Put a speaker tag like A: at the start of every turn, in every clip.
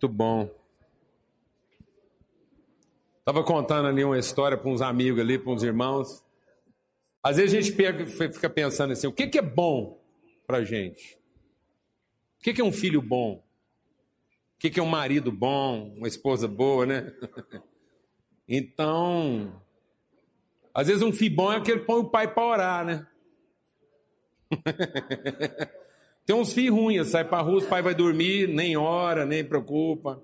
A: Muito bom. Estava contando ali uma história para uns amigos ali, para uns irmãos. Às vezes a gente pega, fica pensando assim: o que, que é bom para gente? O que, que é um filho bom? O que, que é um marido bom? Uma esposa boa, né? Então, às vezes um filho bom é aquele que põe o pai para orar, né? Tem uns filhos ruins, sai para rua, os pai vai dormir, nem ora, nem preocupa.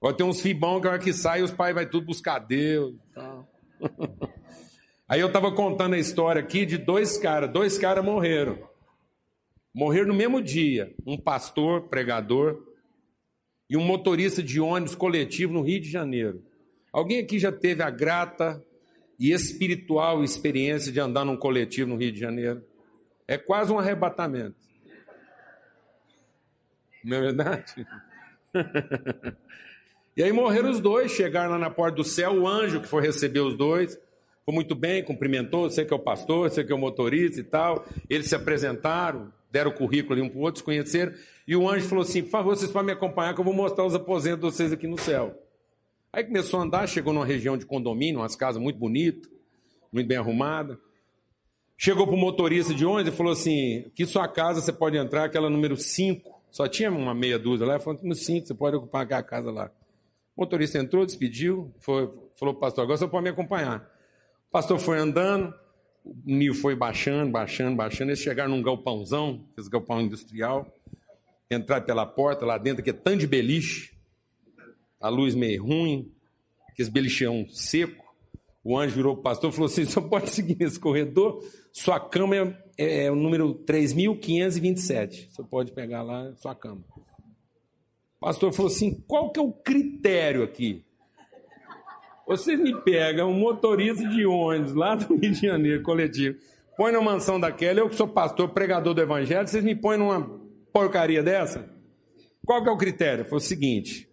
A: Agora tem uns filhos bons que a hora que sai, os pais vai tudo buscar Deus. Aí eu estava contando a história aqui de dois caras, dois caras morreram. Morreram no mesmo dia, um pastor, pregador, e um motorista de ônibus coletivo no Rio de Janeiro. Alguém aqui já teve a grata e espiritual experiência de andar num coletivo no Rio de Janeiro? É quase um arrebatamento. Não é verdade? e aí morreram os dois, chegaram lá na porta do céu, o anjo que foi receber os dois, foi muito bem, cumprimentou, sei que é o pastor, sei que é o motorista e tal. Eles se apresentaram, deram o currículo ali um para o outro, se conheceram, e o anjo falou assim: por favor, vocês podem me acompanhar que eu vou mostrar os aposentos de vocês aqui no céu. Aí começou a andar, chegou numa região de condomínio, umas casas muito bonitas, muito bem arrumadas. Chegou para o motorista de ônibus e falou assim: que sua casa você pode entrar, aquela número 5. Só tinha uma meia dúzia lá, no cinco, você pode ocupar aquela casa lá. O motorista entrou, despediu, foi, falou para o pastor, agora você pode me acompanhar. O pastor foi andando, o nível foi baixando, baixando, baixando, eles chegaram num galpãozão, esse galpão industrial, entraram pela porta, lá dentro, que é tanto de beliche, a luz meio ruim, aqueles belichão seco, o anjo virou para o pastor e falou assim: só pode seguir nesse corredor, sua cama é, é, é o número 3.527. Você pode pegar lá sua cama. O pastor falou assim: qual que é o critério aqui? Vocês me pegam um motorista de ônibus lá do Rio de Janeiro, coletivo, põe na mansão daquela, eu que sou pastor, pregador do evangelho, vocês me põem numa porcaria dessa? Qual que é o critério? Foi o seguinte: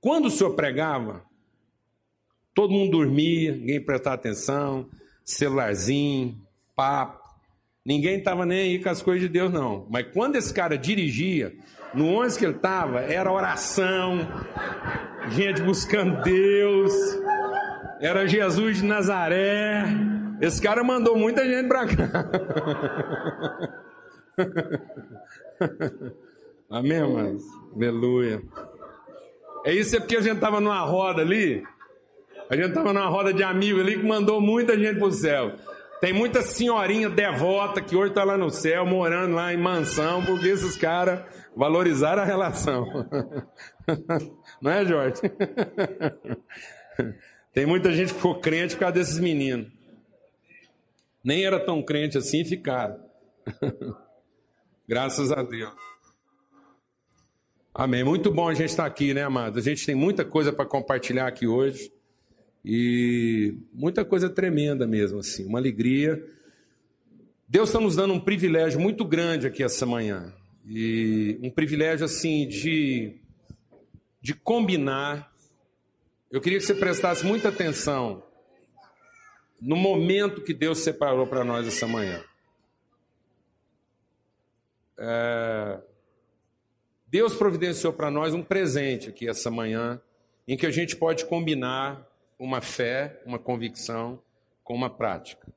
A: quando o senhor pregava, Todo mundo dormia, ninguém prestava atenção, celularzinho, papo. Ninguém estava nem aí com as coisas de Deus, não. Mas quando esse cara dirigia, no ônibus que ele estava, era oração, gente buscando Deus, era Jesus de Nazaré. Esse cara mandou muita gente para cá. Amém, irmãos? Aleluia. É isso é porque a gente estava numa roda ali, a gente estava numa roda de amigos ali que mandou muita gente para o céu. Tem muita senhorinha devota que hoje está lá no céu, morando lá em mansão, porque esses caras valorizaram a relação. Não é, Jorge? Tem muita gente que ficou crente por causa desses meninos. Nem era tão crente assim e ficaram. Graças a Deus. Amém. Muito bom a gente estar aqui, né, amados? A gente tem muita coisa para compartilhar aqui hoje. E muita coisa tremenda mesmo, assim, uma alegria. Deus está nos dando um privilégio muito grande aqui essa manhã. E um privilégio, assim, de, de combinar. Eu queria que você prestasse muita atenção no momento que Deus separou para nós essa manhã. É... Deus providenciou para nós um presente aqui essa manhã, em que a gente pode combinar uma fé, uma convicção com uma prática.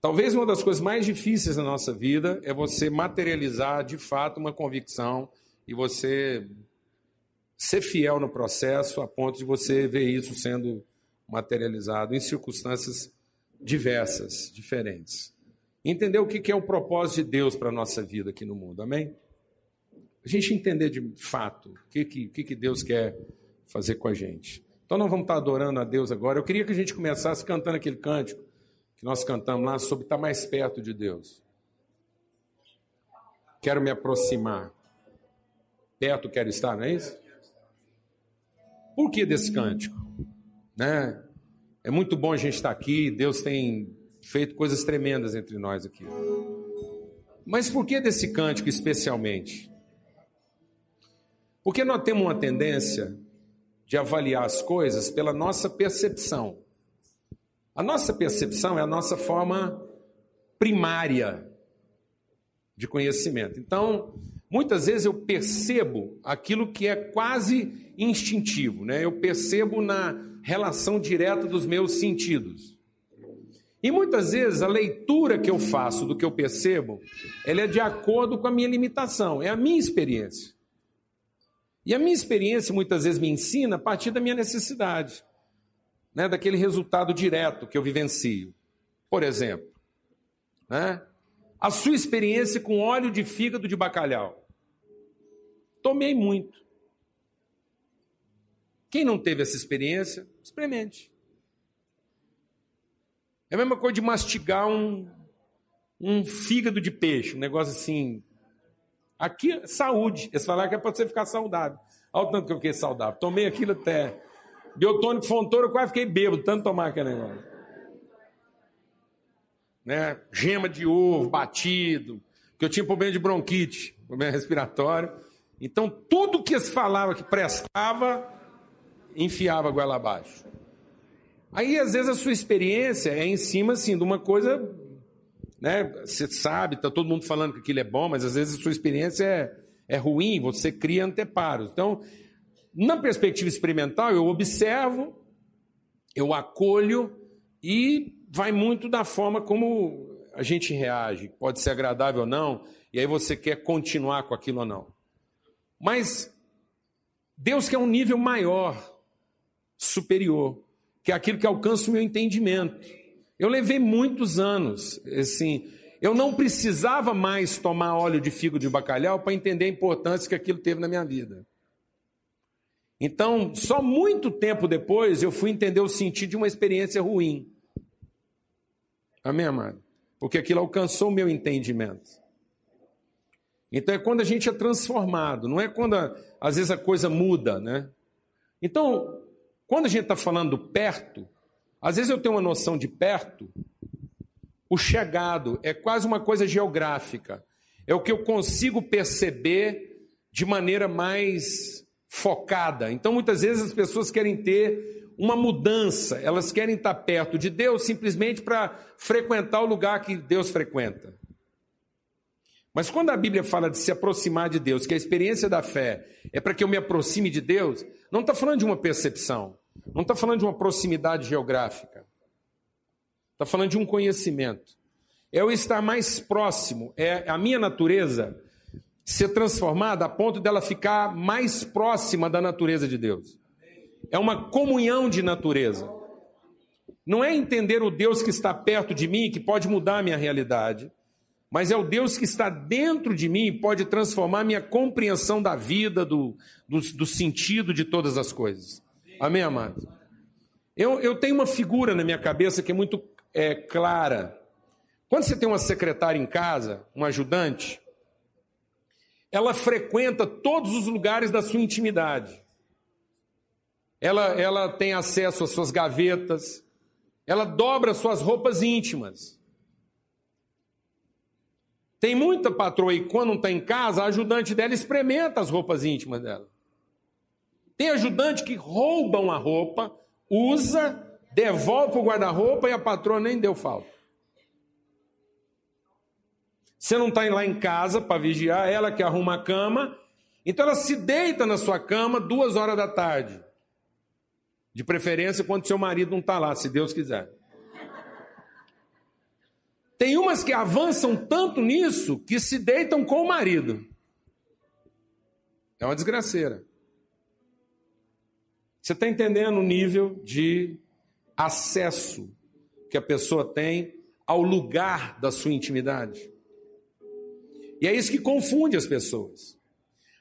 A: Talvez uma das coisas mais difíceis da nossa vida é você materializar de fato uma convicção e você ser fiel no processo a ponto de você ver isso sendo materializado em circunstâncias diversas, diferentes. Entender o que é o propósito de Deus para a nossa vida aqui no mundo, amém? A gente entender de fato o que, que, que Deus quer fazer com a gente. Então nós vamos estar adorando a Deus agora. Eu queria que a gente começasse cantando aquele cântico que nós cantamos lá sobre estar mais perto de Deus. Quero me aproximar. Perto quero estar, não é isso? Por que desse cântico? Né? É muito bom a gente estar aqui, Deus tem feito coisas tremendas entre nós aqui. Mas por que desse cântico especialmente? Porque nós temos uma tendência de avaliar as coisas pela nossa percepção. A nossa percepção é a nossa forma primária de conhecimento. Então, muitas vezes eu percebo aquilo que é quase instintivo, né? Eu percebo na relação direta dos meus sentidos. E muitas vezes a leitura que eu faço do que eu percebo, ela é de acordo com a minha limitação, é a minha experiência. E a minha experiência muitas vezes me ensina a partir da minha necessidade, né, daquele resultado direto que eu vivencio. Por exemplo, né, a sua experiência com óleo de fígado de bacalhau. Tomei muito. Quem não teve essa experiência, experimente. É a mesma coisa de mastigar um, um fígado de peixe, um negócio assim. Aqui, saúde. Eles falaram que é para você ficar saudável. Olha o tanto que eu fiquei saudável. Tomei aquilo até. Biotônico Fontoura, eu quase fiquei bêbado, tanto tomar aquele negócio. Né? Gema de ovo, batido, que eu tinha problema de bronquite, problema respiratório. Então, tudo que eles falavam que prestava, enfiava a goela abaixo. Aí, às vezes, a sua experiência é em cima, assim, de uma coisa, né? Você sabe, tá todo mundo falando que aquilo é bom, mas às vezes a sua experiência é, é ruim, você cria anteparos. Então, na perspectiva experimental, eu observo, eu acolho e vai muito da forma como a gente reage. Pode ser agradável ou não, e aí você quer continuar com aquilo ou não. Mas Deus quer um nível maior, superior que é aquilo que alcança o meu entendimento. Eu levei muitos anos, assim, eu não precisava mais tomar óleo de figo de bacalhau para entender a importância que aquilo teve na minha vida. Então, só muito tempo depois eu fui entender o sentido de uma experiência ruim. Amém, amado? Porque aquilo alcançou o meu entendimento. Então é quando a gente é transformado, não é quando às vezes a coisa muda, né? Então, quando a gente está falando perto, às vezes eu tenho uma noção de perto, o chegado é quase uma coisa geográfica. É o que eu consigo perceber de maneira mais focada. Então, muitas vezes as pessoas querem ter uma mudança, elas querem estar perto de Deus simplesmente para frequentar o lugar que Deus frequenta. Mas quando a Bíblia fala de se aproximar de Deus, que a experiência da fé é para que eu me aproxime de Deus, não está falando de uma percepção. Não está falando de uma proximidade geográfica. Está falando de um conhecimento. É o estar mais próximo, é a minha natureza ser transformada a ponto dela ficar mais próxima da natureza de Deus. É uma comunhão de natureza. Não é entender o Deus que está perto de mim que pode mudar a minha realidade, mas é o Deus que está dentro de mim e pode transformar minha compreensão da vida, do, do, do sentido de todas as coisas. Amém, amados? Eu, eu tenho uma figura na minha cabeça que é muito é, clara. Quando você tem uma secretária em casa, uma ajudante, ela frequenta todos os lugares da sua intimidade. Ela, ela tem acesso às suas gavetas, ela dobra suas roupas íntimas. Tem muita patroa e quando não está em casa, a ajudante dela experimenta as roupas íntimas dela. Tem ajudante que roubam a roupa, usa, devolve para o guarda-roupa e a patroa nem deu falta. Você não está lá em casa para vigiar, ela que arruma a cama, então ela se deita na sua cama duas horas da tarde. De preferência quando seu marido não está lá, se Deus quiser. Tem umas que avançam tanto nisso que se deitam com o marido. É uma desgraceira. Você está entendendo o nível de acesso que a pessoa tem ao lugar da sua intimidade? E é isso que confunde as pessoas.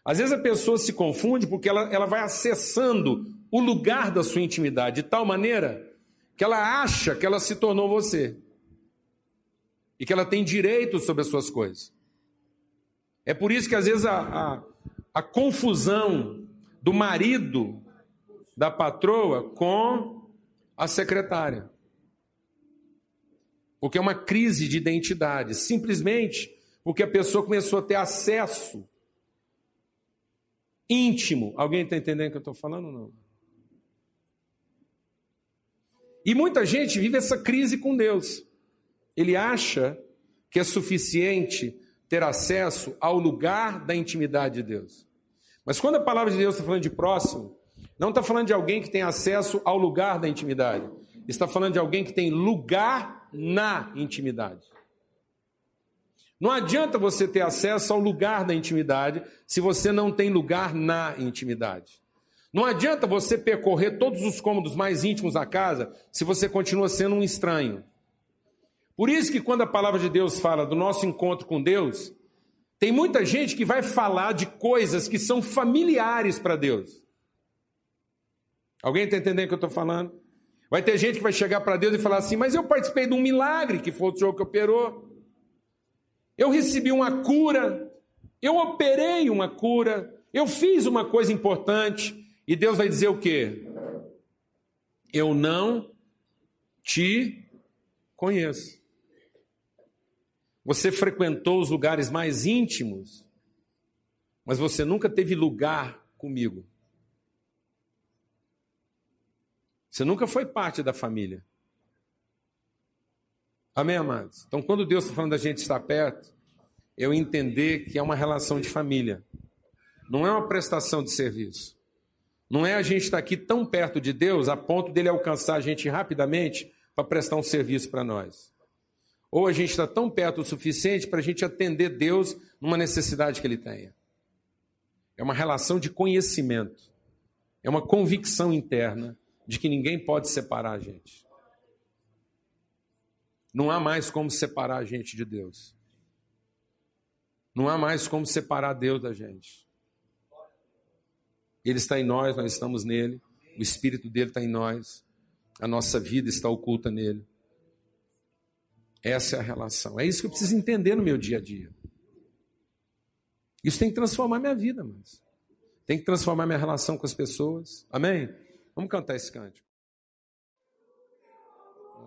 A: Às vezes a pessoa se confunde porque ela, ela vai acessando o lugar da sua intimidade de tal maneira que ela acha que ela se tornou você e que ela tem direito sobre as suas coisas. É por isso que às vezes a, a, a confusão do marido da patroa com a secretária. Porque é uma crise de identidade, simplesmente porque a pessoa começou a ter acesso íntimo. Alguém está entendendo o que eu estou falando não? E muita gente vive essa crise com Deus. Ele acha que é suficiente ter acesso ao lugar da intimidade de Deus. Mas quando a palavra de Deus está falando de próximo, não está falando de alguém que tem acesso ao lugar da intimidade. Está falando de alguém que tem lugar na intimidade. Não adianta você ter acesso ao lugar da intimidade se você não tem lugar na intimidade. Não adianta você percorrer todos os cômodos mais íntimos da casa se você continua sendo um estranho. Por isso que quando a palavra de Deus fala do nosso encontro com Deus, tem muita gente que vai falar de coisas que são familiares para Deus. Alguém está entendendo o que eu estou falando? Vai ter gente que vai chegar para Deus e falar assim: Mas eu participei de um milagre que foi o Senhor que operou. Eu recebi uma cura. Eu operei uma cura. Eu fiz uma coisa importante. E Deus vai dizer o quê? Eu não te conheço. Você frequentou os lugares mais íntimos, mas você nunca teve lugar comigo. Você nunca foi parte da família. Amém, amados? Então, quando Deus está falando da gente estar perto, eu entender que é uma relação de família. Não é uma prestação de serviço. Não é a gente estar aqui tão perto de Deus a ponto dele alcançar a gente rapidamente para prestar um serviço para nós. Ou a gente está tão perto o suficiente para a gente atender Deus numa necessidade que ele tenha. É uma relação de conhecimento. É uma convicção interna de que ninguém pode separar a gente. Não há mais como separar a gente de Deus. Não há mais como separar Deus da gente. Ele está em nós, nós estamos nele. O Espírito dele está em nós. A nossa vida está oculta nele. Essa é a relação. É isso que eu preciso entender no meu dia a dia. Isso tem que transformar minha vida, mas tem que transformar minha relação com as pessoas. Amém? Vamos cantar esse cântico.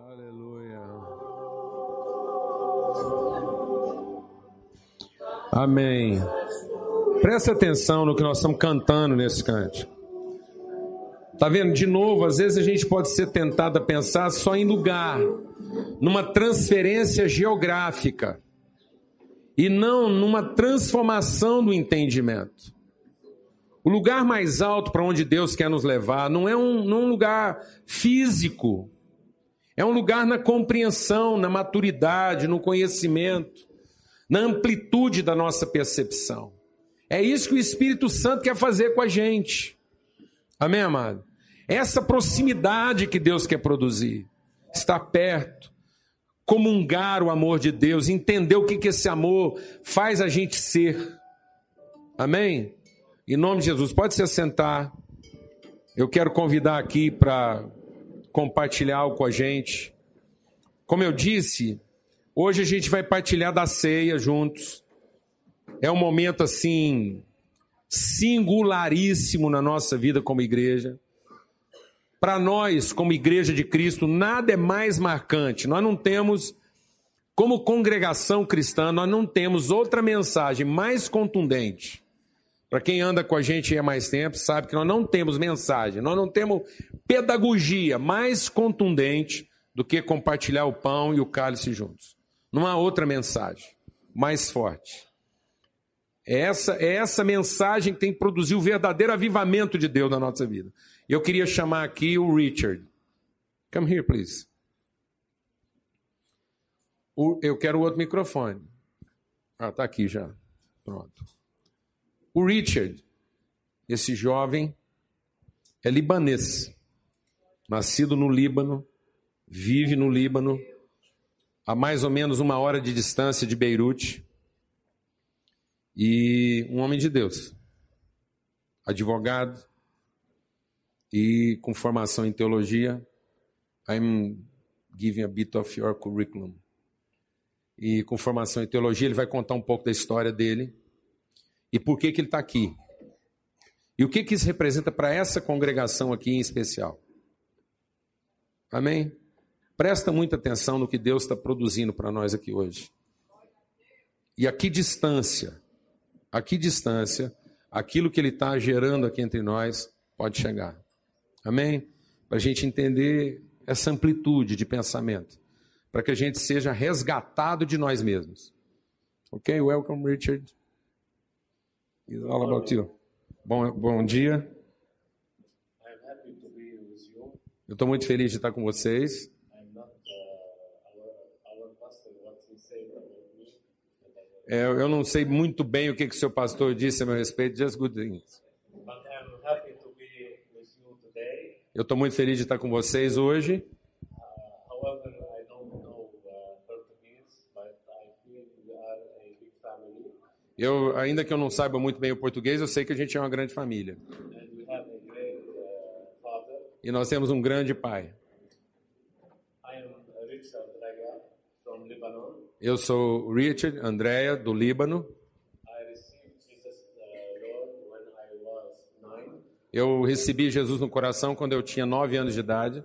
A: Aleluia. Amém. Presta atenção no que nós estamos cantando nesse cântico. Tá vendo? De novo, às vezes a gente pode ser tentado a pensar só em lugar, numa transferência geográfica, e não numa transformação do entendimento. O lugar mais alto para onde Deus quer nos levar não é um, não é um lugar físico, é um lugar na compreensão, na maturidade, no conhecimento na amplitude da nossa percepção. É isso que o Espírito Santo quer fazer com a gente. Amém, amado? Essa proximidade que Deus quer produzir, estar perto, comungar o amor de Deus, entender o que, que esse amor faz a gente ser. Amém? Em nome de Jesus, pode se assentar. Eu quero convidar aqui para compartilhar algo com a gente. Como eu disse, Hoje a gente vai partilhar da ceia juntos. É um momento assim singularíssimo na nossa vida como igreja. Para nós, como igreja de Cristo, nada é mais marcante. Nós não temos como congregação cristã, nós não temos outra mensagem mais contundente. Para quem anda com a gente há mais tempo, sabe que nós não temos mensagem, nós não temos pedagogia mais contundente do que compartilhar o pão e o cálice juntos. Não há outra mensagem mais forte. É essa, é essa mensagem que tem que produzir o verdadeiro avivamento de Deus na nossa vida. Eu queria chamar aqui o Richard. Come here, please. Eu quero o outro microfone. Ah, tá aqui já. Pronto. O Richard, esse jovem, é libanês. Nascido no Líbano, vive no Líbano, a mais ou menos uma hora de distância de Beirute, e um homem de Deus, advogado e com formação em teologia. I'm giving a bit of your curriculum. E com formação em teologia, ele vai contar um pouco da história dele e por que, que ele está aqui. E o que, que isso representa para essa congregação aqui em especial. Amém? Presta muita atenção no que Deus está produzindo para nós aqui hoje. E a que distância, a que distância, aquilo que Ele está gerando aqui entre nós pode chegar. Amém? Para a gente entender essa amplitude de pensamento, para que a gente seja resgatado de nós mesmos. Okay, welcome, Richard. About you. Bom, bom dia. Eu estou muito feliz de estar com vocês. É, eu não sei muito bem o que, que o seu pastor disse a meu respeito, just good things. Eu estou muito feliz de estar com vocês hoje.
B: Uh, however, I don't know uh, Portuguese, but I feel we are a big family
A: Eu, ainda que eu não saiba muito bem o português, eu sei que a gente é uma grande família. E nós temos um grande pai. Eu sou Richard Andrea, do Líbano. Eu recebi Jesus no coração quando eu tinha nove anos de idade.
B: and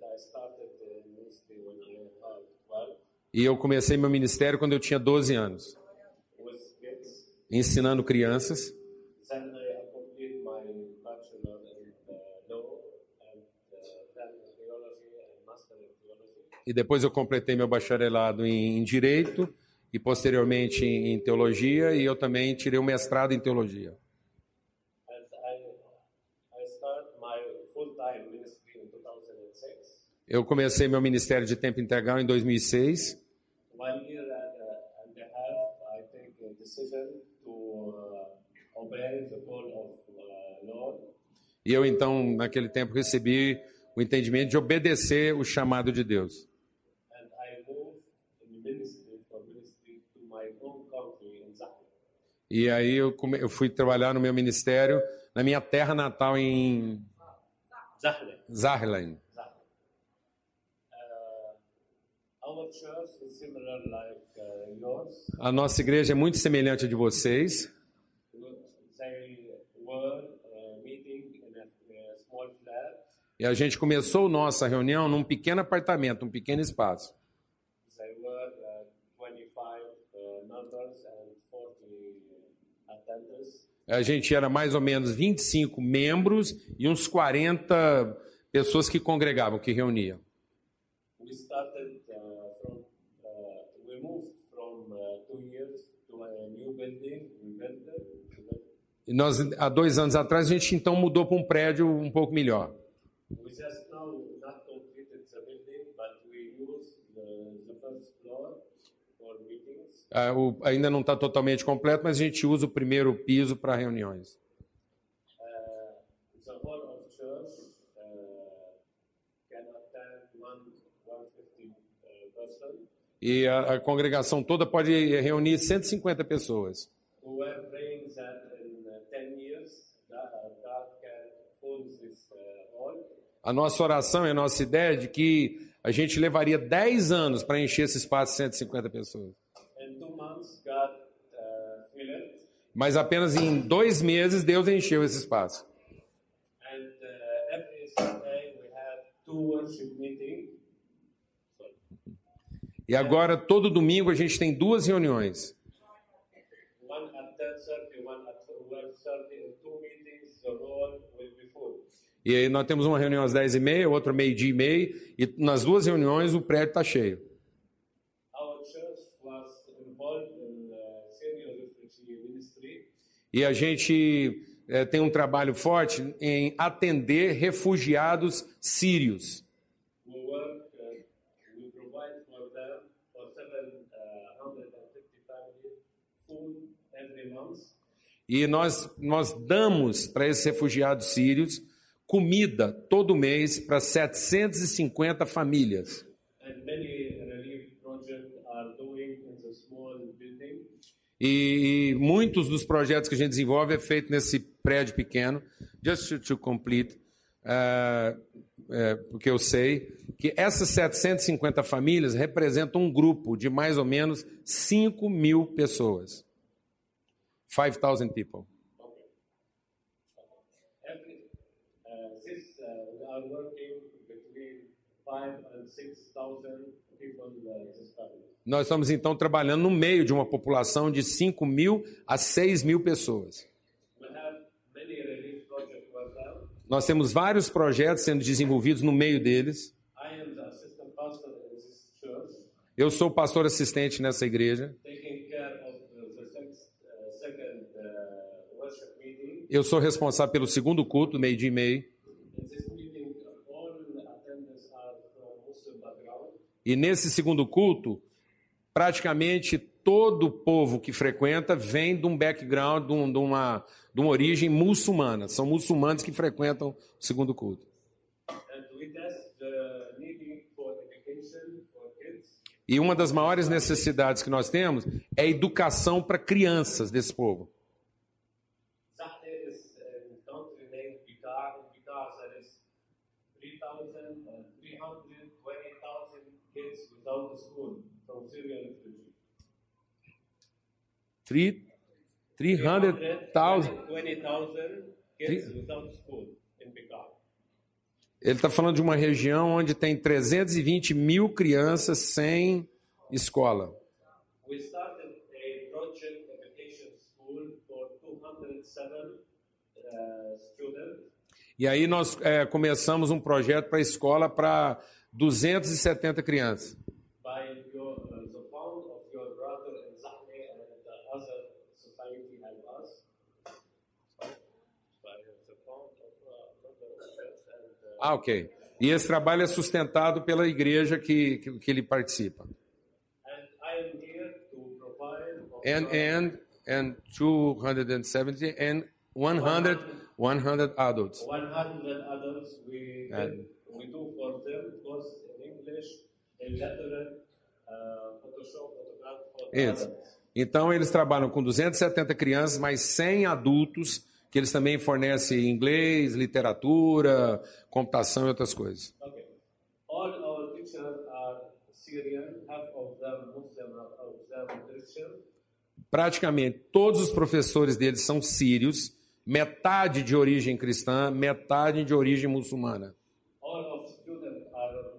B: I started the ministry when I had 12
A: E eu comecei meu ministério quando eu tinha 12 anos. Ensinando crianças.
B: Uh, uh.
A: E depois eu completei meu bacharelado em, Direito e posteriormente em, Teologia. E eu também tirei o mestrado em Teologia.
B: And I, I started my full-time ministry in 2006.
A: Eu comecei meu ministério de tempo integral em 2006. E eu então, naquele tempo, recebi o entendimento de obedecer o chamado de Deus. E aí eu, come- eu fui trabalhar no meu ministério na minha terra natal em.
B: Zahra. Uh, uh.
A: A nossa igreja é muito semelhante à de vocês.
B: They were uh, meeting in a, a small flat.
A: E a gente começou nossa reunião num pequeno apartamento, um pequeno espaço.
B: Uh, 25 uh, members and 40 attendants.
A: A gente era mais ou menos 25 membros e uns 40 pessoas que congregavam, que reuniam.
B: Uh, uh, uh,
A: E nós, há dois anos atrás, a gente então mudou para um prédio um pouco melhor.
B: We just now not completed the building, but we use the, the first floor for meetings.
A: Ah, o- ainda não está totalmente completo, mas a gente usa o primeiro piso para reuniões.
B: 150 uh, person.
A: E a, a congregação toda pode reunir 150 pessoas.
B: Uh, 10 years that uh.
A: A nossa oração e a nossa ideia é de que a gente levaria 10 anos para encher esse espaço de 150 pessoas.
B: In two months, God uh, filled it.
A: Mas apenas em dois meses Deus encheu esse espaço.
B: Uh.
A: E agora, todo domingo, a gente tem duas reuniões.
B: One at 10.30, one at 12.30. In two meetings, the hall will be full.
A: E aí nós temos uma reunião às 10h30, outra meio-dia e meio, e nas duas reuniões o prédio está cheio. E a gente eh, tem um trabalho forte em atender refugiados sírios.
B: We work, we provide for them, for 750 families, food every month.
A: E nós, nós damos para esses refugiados sírios comida todo mês para 750 famílias.
B: And many
A: E, e muitos dos projetos que a gente desenvolve é feito nesse prédio pequeno. Just to, to complete, ah, é, porque eu sei que essas 750 famílias representam um grupo de mais ou menos 5 mil pessoas. 5,000 people.
B: Uh, uh, we are working between five and 6,000 people uh, this family.
A: Nós estamos então trabalhando no meio de uma população de 5 mil a 6 mil pessoas. Nós temos vários projetos sendo desenvolvidos no meio deles. Eu sou pastor assistente nessa igreja. Eu sou responsável pelo segundo culto, e meio.
B: From Muslim background.
A: E nesse segundo culto, praticamente todo o povo que frequenta vem de um background, de, um- de uma, de uma origem muçulmana. São muçulmanos que frequentam o segundo culto. E uma das maiores necessidades que nós temos é educação para crianças desse povo.
B: Zahte is a country named Bikar. In Bikar, there is 3,000 and 320,000 kids without a school from Syrian refugees.
A: Three- 300,000.
B: 20,000 kids without school in.
A: Ele está falando de uma região onde tem 320 mil crianças sem escola.
B: We started a project education school for 207 uh.
A: E aí nós é, começamos um projeto para a escola para 270 crianças.
B: by your, uh, the fund of your brother in Zahne and the other society help us. By the fund of uh, brother of church and uh,
A: Ah, ok. E esse trabalho é sustentado pela igreja que, que, que ele participa.
B: and I am here to provide of
A: And, and, and 270 and 100, 100 adults.
B: 100 adults we
A: And-
B: we do for them course in English, illiterate, uh, Photoshop,
A: Isso.
B: adults.
A: Então eles trabalham com 270 crianças, mais 100 adultos, que eles também fornecem inglês, literatura, computação e outras coisas.
B: Okay. All our teachers are Syrian, half of them Muslim, half of them Christian.
A: Praticamente todos os professores deles são sírios, metade de origem cristã, metade de origem muçulmana.
B: All of students are, uh,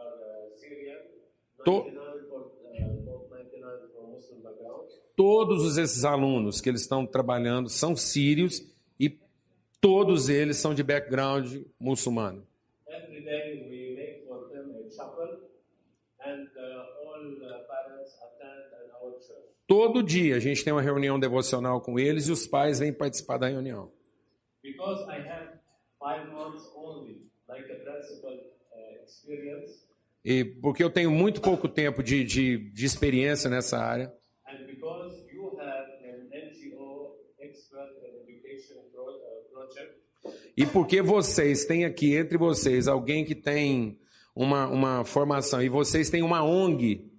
B: are uh, Syrian,
A: To-
B: 99 for, uh, for 99 from Muslim background.
A: Todos esses alunos que eles estão trabalhando são sírios todos eles são de background muçulmano.
B: Uh, uh.
A: Todo dia a gente tem uma reunião devocional com eles e os pais vêm participar da reunião.
B: Because I have five months only, like a principal uh, experience,
A: E porque eu tenho muito pouco tempo de, de, de experiência nessa área,
B: and because you have an NGO expert in education pro, uh, project,
A: e porque vocês têm aqui entre vocês alguém que tem uma, uma formação e vocês têm uma ONG,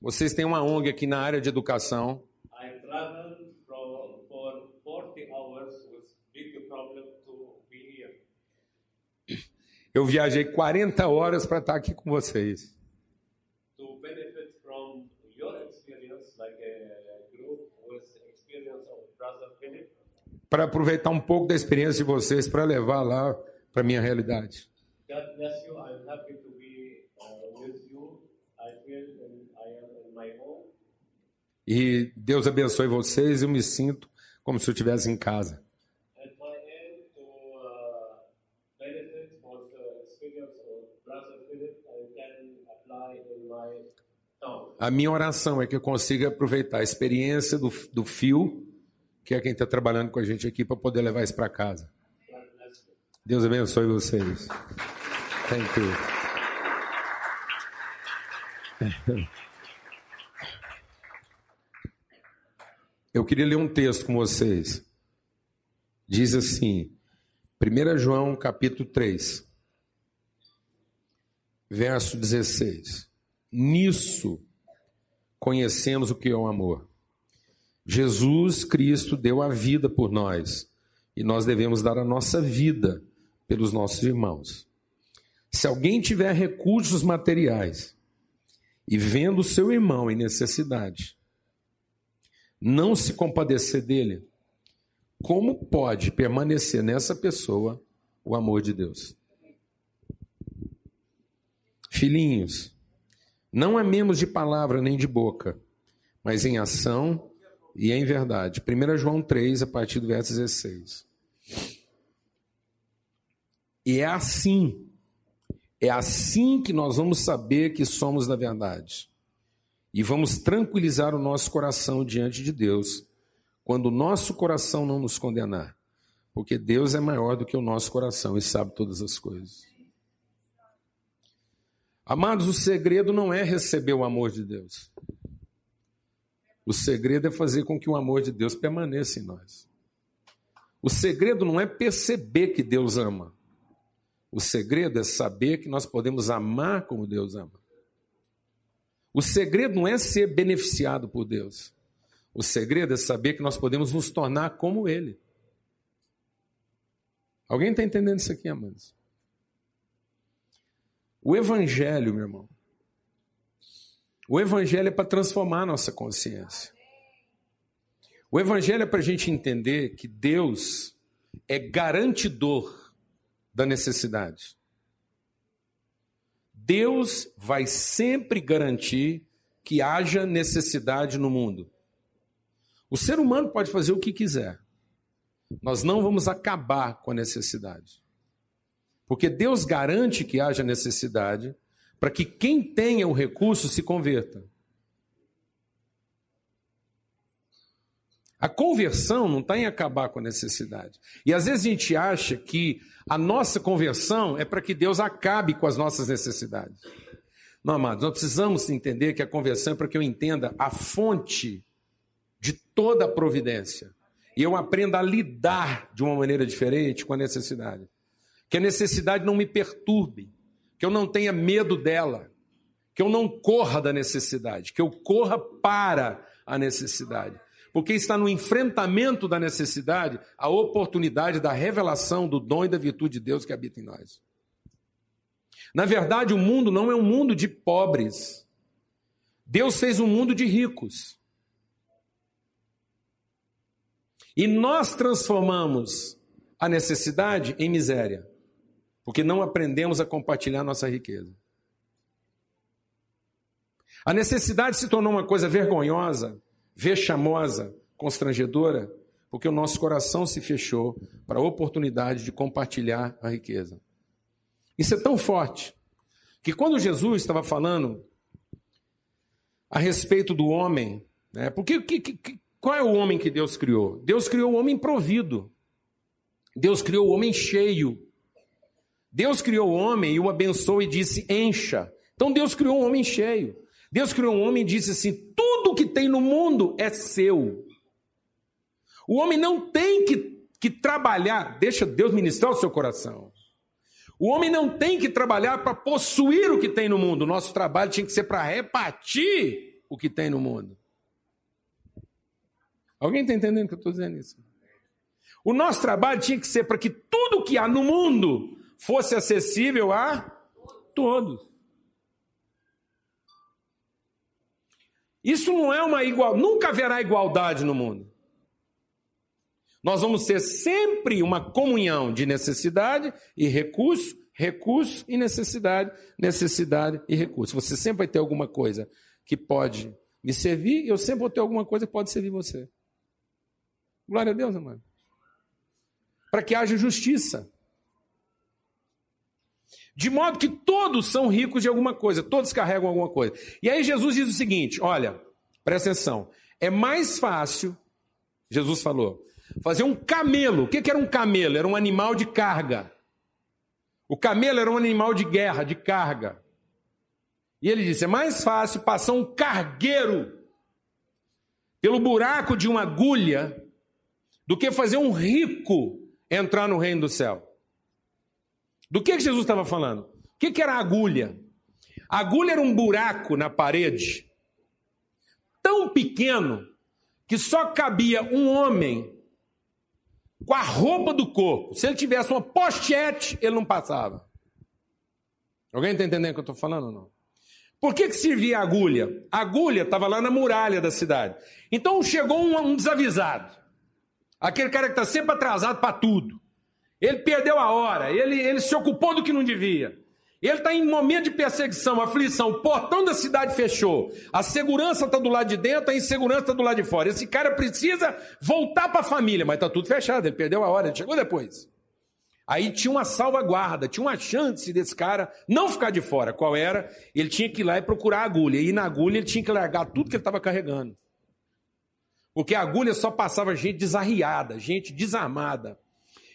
A: vocês têm uma ONG aqui na área de educação,
B: I traveled from, for 40 hours with big problem to be here.
A: eu viajei 40 horas para estar aqui com vocês.
B: To benefit from your experience, like a group with experience of Brother Philip,
A: Para aproveitar um pouco da experiência de vocês para levar lá para minha realidade.
B: God bless you. I'm happy to be uh, with you. I feel in, I am in my home.
A: E Deus abençoe vocês. Eu me sinto como se eu estivesse em casa. A minha oração é que eu consiga aproveitar a experiência do, do Fio, que é quem está trabalhando com a gente aqui, para poder levar isso para casa. Deus abençoe vocês. Thank you. Eu queria ler um texto com vocês. Diz assim, 1 João capítulo 3, verso 16. Nisso conhecemos o que é o amor. Jesus Cristo deu a vida por nós e nós devemos dar a nossa vida pelos nossos irmãos. Se alguém tiver recursos materiais e vendo o seu irmão em necessidade, não se compadecer dele, como pode permanecer nessa pessoa o amor de Deus? Filhinhos, não amemos de palavra nem de boca, mas em ação e em verdade. 1 João 3, a partir do verso 16. E é assim, é assim que nós vamos saber que somos da verdade. E vamos tranquilizar o nosso coração diante de Deus quando o nosso coração não nos condenar, porque Deus é maior do que o nosso coração e sabe todas as coisas. Amados, o segredo não é receber o amor de Deus. O segredo é fazer com que o amor de Deus permaneça em nós. O segredo não é perceber que Deus ama. O segredo é saber que nós podemos amar como Deus ama. O segredo não é ser beneficiado por Deus. O segredo é saber que nós podemos nos tornar como Ele. Alguém está entendendo isso aqui, amados? O Evangelho, meu irmão, o Evangelho é para transformar a nossa consciência. O Evangelho é para a gente entender que Deus é garantidor da necessidade. Deus vai sempre garantir que haja necessidade no mundo. O ser humano pode fazer o que quiser. Nós não vamos acabar com a necessidade. Porque Deus garante que haja necessidade para que quem tenha o recurso se converta. A conversão não está em acabar com a necessidade. E às vezes a gente acha que a nossa conversão é para que Deus acabe com as nossas necessidades. Não, amados, nós precisamos entender que a conversão é para que eu entenda a fonte de toda a providência. E eu aprenda a lidar de uma maneira diferente com a necessidade. Que a necessidade não me perturbe, que eu não tenha medo dela, que eu não corra da necessidade, que eu corra para a necessidade. Porque está no enfrentamento da necessidade a oportunidade da revelação do dom e da virtude de Deus que habita em nós. Na verdade, o mundo não é um mundo de pobres. Deus fez um mundo de ricos. E nós transformamos a necessidade em miséria, porque não aprendemos a compartilhar nossa riqueza. A necessidade se tornou uma coisa vergonhosa, vexamosa, constrangedora, porque o nosso coração se fechou para a oportunidade de compartilhar a riqueza. Isso é tão forte que quando Jesus estava falando a respeito do homem, né, porque que, que, qual é o homem que Deus criou? Deus criou o homem provido. Deus criou o homem cheio. Deus criou o homem e o abençoou e disse: encha. Então Deus criou um homem cheio. Deus criou um homem e disse assim: tudo que tem no mundo é seu. O homem não tem que, que trabalhar, deixa Deus ministrar o seu coração. O homem não tem que trabalhar para possuir o que tem no mundo. O nosso trabalho tinha que ser para repartir o que tem no mundo. Alguém está entendendo que eu estou dizendo isso? O nosso trabalho tinha que ser para que tudo que há no mundo fosse acessível a todos. Isso não é uma igual, nunca haverá igualdade no mundo. Nós vamos ter sempre uma comunhão de necessidade e recurso, recurso e necessidade, necessidade e recurso. Você sempre vai ter alguma coisa que pode me servir e eu sempre vou ter alguma coisa que pode servir você. Glória a Deus, amado. Para que haja justiça. De modo que todos são ricos de alguma coisa, todos carregam alguma coisa. E aí Jesus diz o seguinte: olha, presta atenção, é mais fácil, Jesus falou, fazer um camelo. O que era um camelo? Era um animal de carga. O camelo era um animal de guerra, de carga. E ele disse: é mais fácil passar um cargueiro pelo buraco de uma agulha do que fazer um rico entrar no reino do céu. Do que, Jesus estava falando? O que, que era a agulha? A agulha era um buraco na parede, tão pequeno, que só cabia um homem com a roupa do corpo. Se ele tivesse uma pochete, ele não passava. Alguém está entendendo o que eu estou falando ou não? Por que, que servia a agulha? A agulha estava lá na muralha da cidade. Então chegou um, um desavisado. Aquele cara que está sempre atrasado para tudo. Ele perdeu a hora, ele, ele se ocupou do que não devia. Ele está em momento de perseguição, aflição. O portão da cidade fechou. A segurança está do lado de dentro, a insegurança está do lado de fora. Esse cara precisa voltar para a família, mas está tudo fechado. Ele perdeu a hora, ele chegou depois. Aí tinha uma salvaguarda, tinha uma chance desse cara não ficar de fora. Qual era? Ele tinha que ir lá e procurar a agulha. E na agulha ele tinha que largar tudo que ele estava carregando. Porque a agulha só passava gente desarriada, gente desarmada.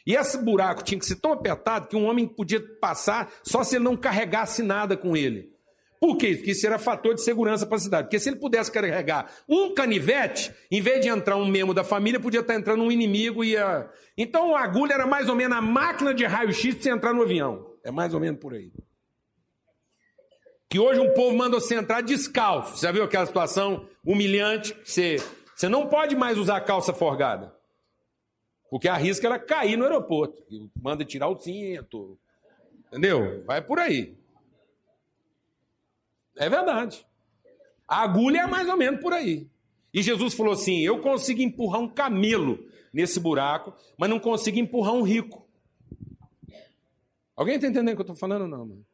A: E esse buraco tinha que ser tão apertado que um homem podia passar só se ele não carregasse nada com ele. Por quê? Porque isso era fator de segurança para a cidade. Porque se ele pudesse carregar um canivete, em vez de entrar um membro da família, podia estar entrando um inimigo e ia... Então a agulha era mais ou menos a máquina de raio-x de você entrar no avião. É mais ou menos por aí. Que hoje um povo manda você entrar descalço. Você já viu aquela situação humilhante? Você, você não pode mais usar calça forgada. Porque arrisca ela cair no aeroporto. Manda tirar o cinto. Entendeu? Vai por aí. É verdade. A agulha é mais ou menos por aí. E Jesus falou assim: Eu consigo empurrar um camelo nesse buraco, mas não consigo empurrar um rico. Alguém está entendendo o que eu estou falando não? Mano?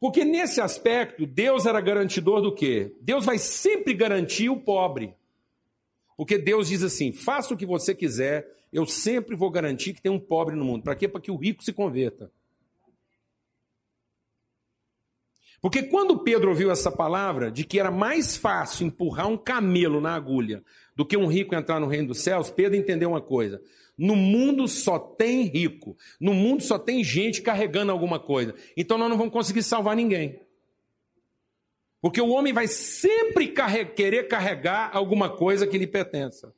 A: Porque nesse aspecto, Deus era garantidor do quê? Deus vai sempre garantir o pobre. Porque Deus diz assim: faça o que você quiser, eu sempre vou garantir que tem um pobre no mundo. Para quê? Para que o rico se converta. Porque quando Pedro ouviu essa palavra de que era mais fácil empurrar um camelo na agulha do que um rico entrar no reino dos céus, Pedro entendeu uma coisa: no mundo só tem rico, no mundo só tem gente carregando alguma coisa. Então nós não vamos conseguir salvar ninguém. Porque o homem vai sempre carre querer carregar alguma coisa que lhe pertença.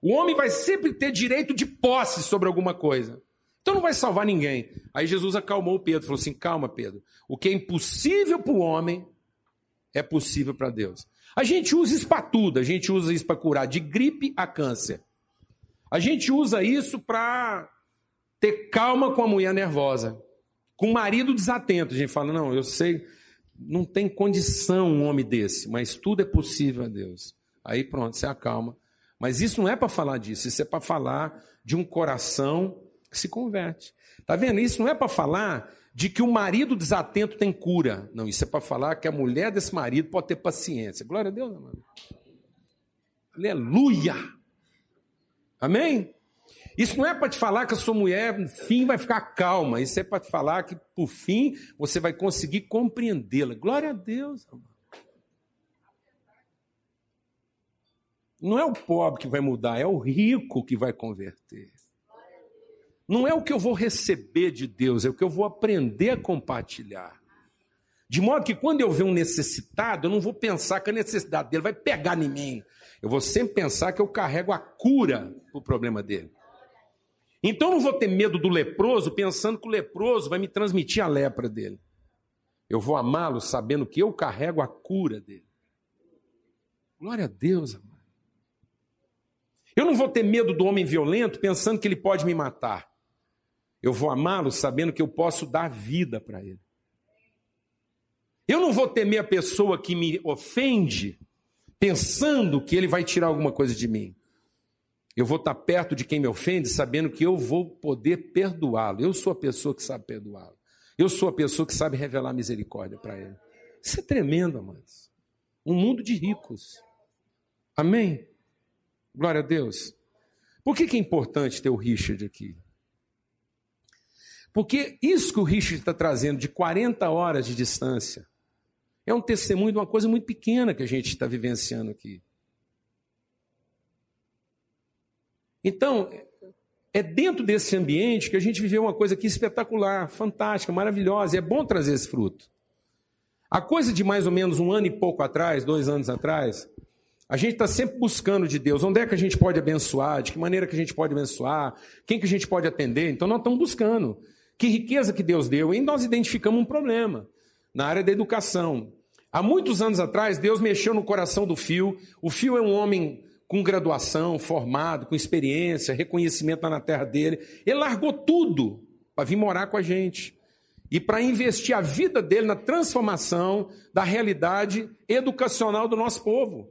A: O homem vai sempre ter direito de posse sobre alguma coisa. Então não vai salvar ninguém. Aí Jesus acalmou Pedro, falou assim: calma, Pedro. O que é impossível para o homem é possível para Deus. A gente usa isso para tudo, a gente usa isso para curar de gripe a câncer. A gente usa isso para ter calma com a mulher nervosa, com o marido desatento. A gente fala: não, eu sei, não tem condição um homem desse, mas tudo é possível a Deus. Aí pronto, você acalma. Mas isso não é para falar disso, isso é para falar de um coração que se converte. Tá vendo? Isso não é para falar de que o marido desatento tem cura. Não, isso é para falar que a mulher desse marido pode ter paciência. Glória a Deus, amado. Aleluia! Amém? Isso não é para te falar que a sua mulher, no fim, vai ficar calma. Isso é para te falar que, por fim, você vai conseguir compreendê-la. Glória a Deus. Não é o pobre que vai mudar, é o rico que vai converter. Não é o que eu vou receber de Deus, é o que eu vou aprender a compartilhar. De modo que quando eu ver um necessitado, eu não vou pensar que a necessidade dele vai pegar em mim. Eu vou sempre pensar que eu carrego a cura para o problema dele. Então eu não vou ter medo do leproso pensando que o leproso vai me transmitir a lepra dele. Eu vou amá-lo sabendo que eu carrego a cura dele. Glória a Deus, amado. Eu não vou ter medo do homem violento pensando que ele pode me matar. Eu vou amá-lo sabendo que eu posso dar vida para ele. Eu não vou temer a pessoa que me ofende pensando que ele vai tirar alguma coisa de mim. Eu vou estar perto de quem me ofende sabendo que eu vou poder perdoá-lo. Eu sou a pessoa que sabe perdoá-lo. Eu sou a pessoa que sabe revelar misericórdia para ele. Isso é tremendo, amados. Um mundo de ricos. Amém? Glória a Deus. Por que, que é importante ter o Richard aqui? Porque isso que o Richard está trazendo de 40 horas de distância é um testemunho de uma coisa muito pequena que a gente está vivenciando aqui. Então, é dentro desse ambiente que a gente viveu uma coisa aqui espetacular, fantástica, maravilhosa, e é bom trazer esse fruto. A coisa de mais ou menos um ano e pouco atrás, dois anos atrás, a gente está sempre buscando de Deus onde é que a gente pode abençoar, de que maneira que a gente pode abençoar, quem que a gente pode atender. Então nós estamos buscando. Que riqueza que Deus deu. E nós identificamos um problema na área da educação. Há muitos anos atrás, Deus mexeu no coração do Fio. O Fio é um homem com graduação, formado, com experiência, reconhecimento na terra dele. Ele largou tudo para vir morar com a gente e para investir a vida dele na transformação da realidade educacional do nosso povo.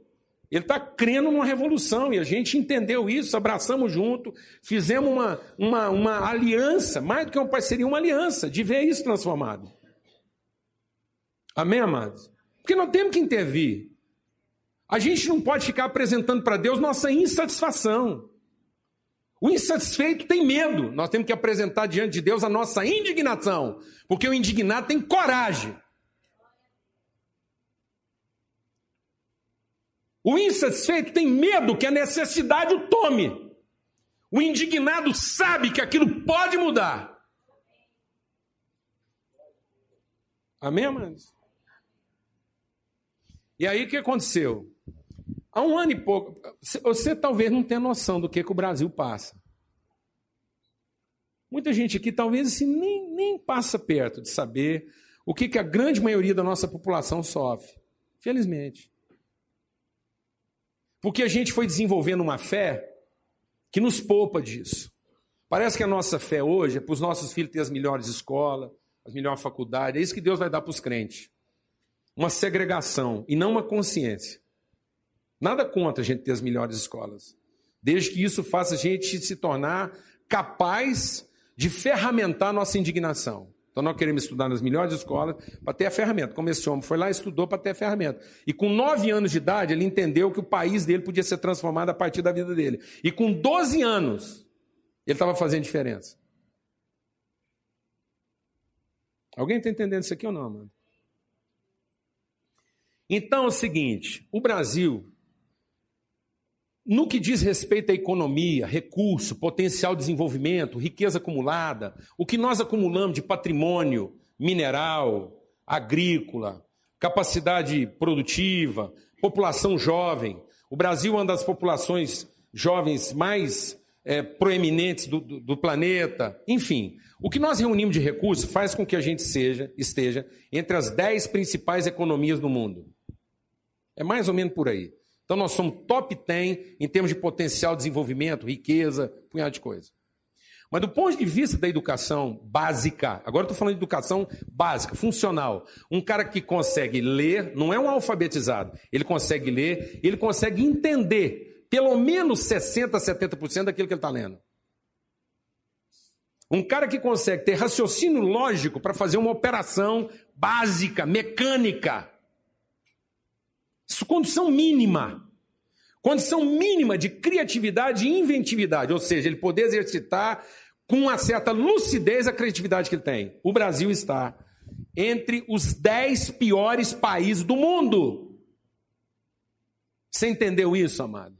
A: Ele está crendo numa revolução e a gente entendeu isso, abraçamos junto, fizemos uma, uma, uma aliança, mais do que uma parceria, uma aliança, de ver isso transformado. Amém, amados? Porque nós temos que intervir. A gente não pode ficar apresentando para Deus nossa insatisfação. O insatisfeito tem medo. Nós temos que apresentar diante de Deus a nossa indignação. Porque o indignado tem coragem. O insatisfeito tem medo que a necessidade o tome. O indignado sabe que aquilo pode mudar. Amém, amados? E aí o que aconteceu? Há um ano e pouco, você talvez não tenha noção do que, que o Brasil passa. Muita gente aqui talvez assim, nem, nem passa perto de saber o que, que a grande maioria da nossa população sofre. Felizmente. Porque a gente foi desenvolvendo uma fé que nos poupa disso. Parece que a nossa fé hoje é para os nossos filhos ter as melhores escolas, as melhores faculdades. É isso que Deus vai dar para os crentes. Uma segregação e não uma consciência. Nada contra a gente ter as melhores escolas, desde que isso faça a gente se tornar capaz de ferramentar nossa indignação. Então nós queremos estudar nas melhores escolas para ter a ferramenta. Como esse homem foi lá estudou para ter a ferramenta. E com nove anos de idade, ele entendeu que o país dele podia ser transformado a partir da vida dele. E com 12 anos, ele estava fazendo diferença. Alguém está entendendo isso aqui ou não, mano? Então é o seguinte: o Brasil no que diz respeito à economia, recurso, potencial de desenvolvimento, riqueza acumulada, o que nós acumulamos de patrimônio mineral, agrícola, capacidade produtiva, população jovem. O Brasil é uma das populações jovens mais é, proeminentes do, do, do, planeta. Enfim, o que nós reunimos de recursos faz com que a gente seja, esteja entre as dez principais economias do mundo. É mais ou menos por aí. Então nós somos top 10 em termos de potencial de desenvolvimento, riqueza, punhado de coisa. Mas do ponto de vista da educação básica, agora estou falando de educação básica, funcional. Um cara que consegue ler, não é um alfabetizado, ele consegue ler, ele consegue entender pelo menos 60%, 70% daquilo que ele está lendo. Um cara que consegue ter raciocínio lógico para fazer uma operação básica, mecânica, condição mínima. Condição mínima de criatividade e inventividade, ou seja, ele poder exercitar com uma certa lucidez a criatividade que ele tem. O Brasil está entre os dez piores países do mundo. Você entendeu isso, amado?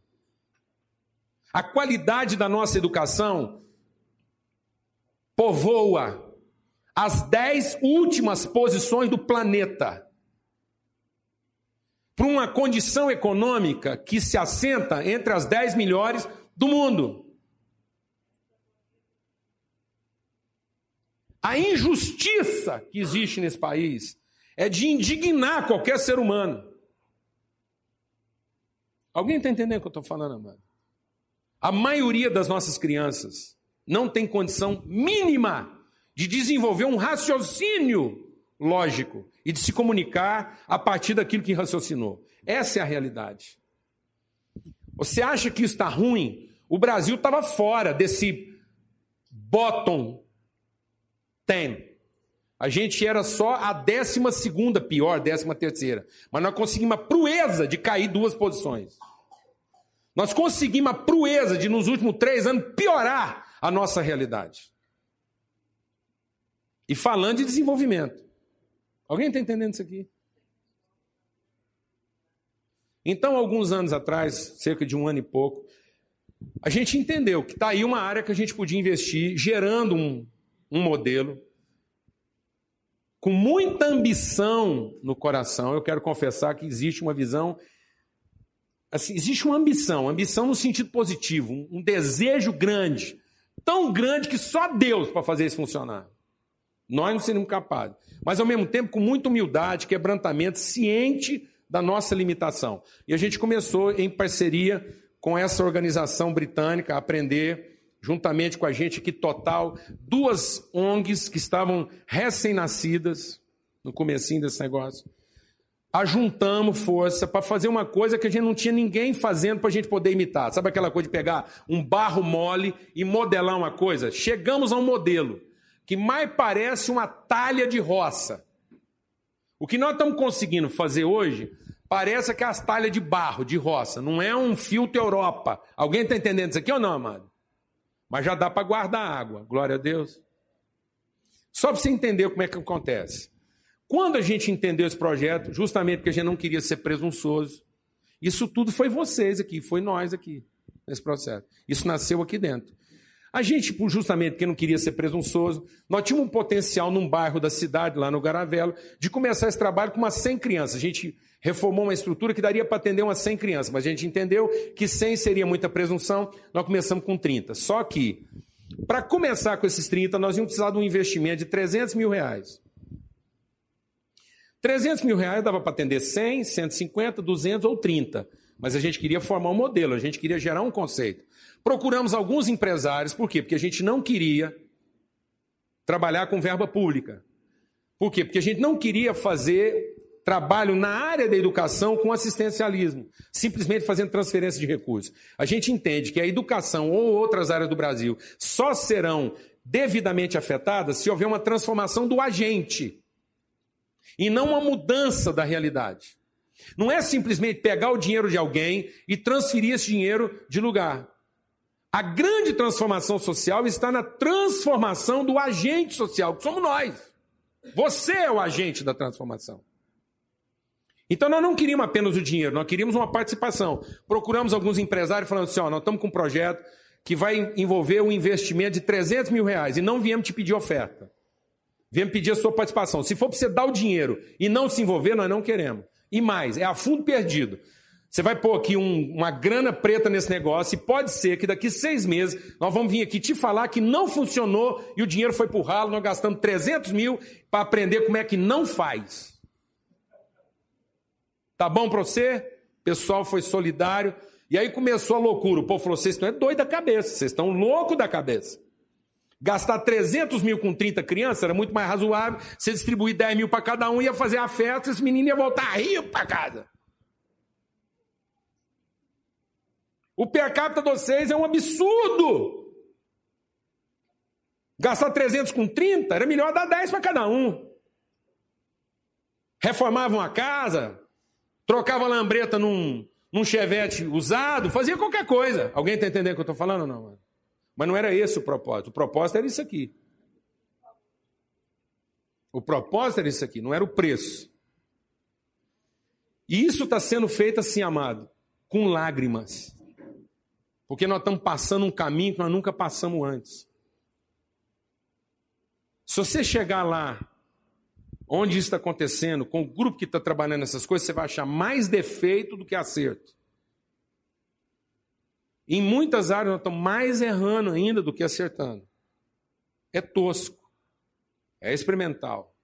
A: A qualidade da nossa educação povoa as dez últimas posições do planeta para uma condição econômica que se assenta entre as 10 melhores do mundo. A injustiça que existe nesse país é de indignar qualquer ser humano. Alguém está entendendo o que eu estou falando, amado? A maioria das nossas crianças não tem condição mínima de desenvolver um raciocínio lógico e de se comunicar a partir daquilo que raciocinou. Essa é a realidade. Você acha que isso está ruim? O Brasil estava fora desse bottom ten. A gente era só a décima segunda pior, décima terceira. Mas nós conseguimos a proeza de cair duas posições. Nós conseguimos a proeza de, nos últimos três anos, piorar a nossa realidade. E falando de desenvolvimento. Alguém está entendendo isso aqui? Então, alguns anos atrás, cerca de um ano e pouco, a gente entendeu que está aí uma área que a gente podia investir, gerando um, um modelo com muita ambição no coração. Eu quero confessar que existe uma visão, assim, existe uma ambição, ambição no sentido positivo, um, um desejo grande, tão grande que só Deus para fazer isso funcionar. Nós não seríamos capazes. Mas ao mesmo tempo com muita humildade, quebrantamento, ciente da nossa limitação. E a gente começou em parceria com essa organização britânica a aprender juntamente com a gente aqui total, duas ONGs que estavam recém-nascidas no comecinho desse negócio. Ajuntamos força para fazer uma coisa que a gente não tinha ninguém fazendo para a gente poder imitar. Sabe aquela coisa de pegar um barro mole e modelar uma coisa? Chegamos a um modelo que mais parece uma talha de roça. O que nós estamos conseguindo fazer hoje parece que é as talhas de barro, de roça, não é um filtro Europa. Alguém está entendendo isso aqui ou não, amado? Mas já dá para guardar água, glória a Deus. Só para você entender como é que acontece. Quando a gente entendeu esse projeto, justamente porque a gente não queria ser presunçoso, Isso tudo foi vocês aqui, foi nós aqui, nesse processo. Isso nasceu aqui dentro. A gente, justamente porque não queria ser presunçoso, nós tínhamos um potencial num bairro da cidade, lá no Garavelo, de começar esse trabalho com umas 100 crianças. A gente reformou uma estrutura que daria para atender umas 100 crianças, mas a gente entendeu que 100 seria muita presunção, nós começamos com 30. Só que, para começar com esses 30, nós íamos precisar de um investimento de 300 mil reais. 300 mil reais dava para atender 100, 150, 200 ou 30. Mas a gente queria formar um modelo, a gente queria gerar um conceito. Procuramos alguns empresários, por quê? Porque a gente não queria trabalhar com verba pública. Por quê? Porque a gente não queria fazer trabalho na área da educação com assistencialismo, simplesmente fazendo transferência de recursos. A gente entende que a educação ou outras áreas do Brasil só serão devidamente afetadas se houver uma transformação do agente e não uma mudança da realidade. Não é simplesmente pegar o dinheiro de alguém e transferir esse dinheiro de lugar. A grande transformação social está na transformação do agente social, que somos nós. Você é o agente da transformação. Então nós não queríamos apenas o dinheiro, nós queríamos uma participação. Procuramos alguns empresários falando assim: ó, nós estamos com um projeto que vai envolver um investimento de 300 mil reais e não viemos te pedir oferta. Vem pedir a sua participação. Se for para você dar o dinheiro e não se envolver, nós não queremos. E mais, é a fundo perdido. Você vai pôr aqui um, uma grana preta nesse negócio e pode ser que daqui seis meses nós vamos vir aqui te falar que não funcionou e o dinheiro foi pro ralo, nós gastamos 300 mil para aprender como é que não faz. Tá bom para você? O pessoal foi solidário. E aí começou a loucura. O povo falou: vocês estão é doido da cabeça, vocês estão louco da cabeça. Gastar 300 mil com 30 crianças era muito mais razoável. Você distribuir 10 mil para cada um, ia fazer a festa, esse menino ia voltar rio para casa. O per capita de vocês é um absurdo. Gastar 300 com 30 era melhor dar 10 para cada um. Reformavam a casa, trocava a lambreta num, num chevette usado, fazia qualquer coisa. Alguém está entendendo o que eu estou falando ou não? Mano? Mas não era esse o propósito. O propósito era isso aqui. O propósito era isso aqui, não era o preço. E isso está sendo feito assim, amado, com lágrimas. Porque nós estamos passando um caminho que nós nunca passamos antes. Se você chegar lá, onde isso está acontecendo, com o grupo que está trabalhando nessas coisas, você vai achar mais defeito do que acerto. Em muitas áreas nós estamos mais errando ainda do que acertando. É tosco, é experimental,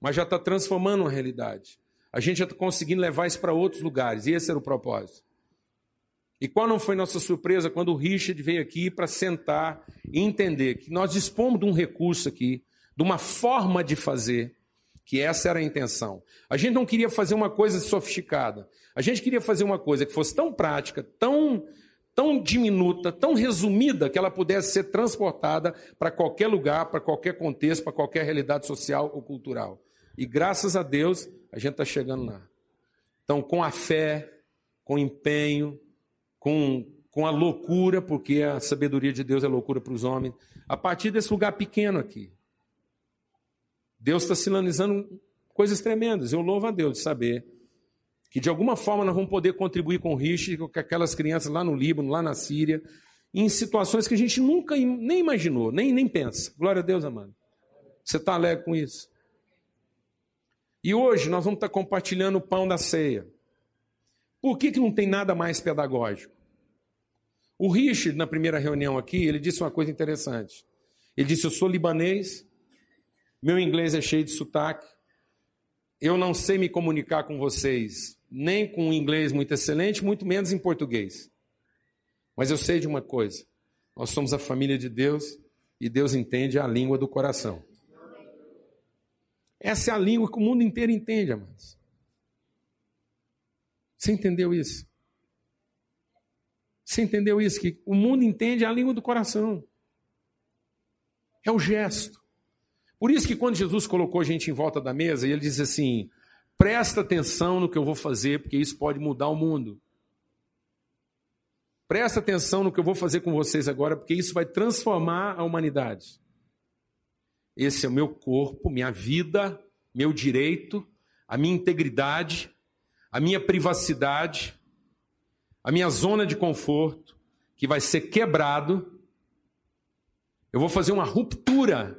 A: mas já está transformando uma realidade. A gente já está conseguindo levar isso para outros lugares, e esse era o propósito. E qual não foi nossa surpresa quando o Richard veio aqui para sentar e entender que nós dispomos de um recurso aqui, de uma forma de fazer, que essa era a intenção. A gente não queria fazer uma coisa sofisticada. A gente queria fazer uma coisa que fosse tão prática, tão tão diminuta, tão resumida, que ela pudesse ser transportada para qualquer lugar, para qualquer contexto, para qualquer realidade social ou cultural. E graças a Deus, a gente está chegando lá. Então, com a fé, com empenho, com, com a loucura, porque a sabedoria de Deus é loucura para os homens, a partir desse lugar pequeno aqui. Deus está sinalizando coisas tremendas. Eu louvo a Deus de saber que de alguma forma nós vamos poder contribuir com o Richard, com aquelas crianças lá no Líbano, lá na Síria, em situações que a gente nunca nem imaginou, nem, nem pensa. Glória a Deus, amado. Você está alegre com isso? E hoje nós vamos estar compartilhando o pão da ceia. Por que, que não tem nada mais pedagógico? O Richard, na primeira reunião aqui, ele disse uma coisa interessante. Ele disse: Eu sou libanês, meu inglês é cheio de sotaque, eu não sei me comunicar com vocês nem com inglês muito excelente, muito menos em português. Mas eu sei de uma coisa: nós somos a família de Deus e Deus entende a língua do coração. Essa é a língua que o mundo inteiro entende, amados. Você entendeu isso? Você entendeu isso? Que o mundo entende a língua do coração. É o gesto. Por isso que quando Jesus colocou a gente em volta da mesa, e ele diz assim: Presta atenção no que eu vou fazer, porque isso pode mudar o mundo. Presta atenção no que eu vou fazer com vocês agora, porque isso vai transformar a humanidade. Esse é o meu corpo, minha vida, meu direito, a minha integridade, a minha privacidade, a minha zona de conforto, que vai ser quebrado. Eu vou fazer uma ruptura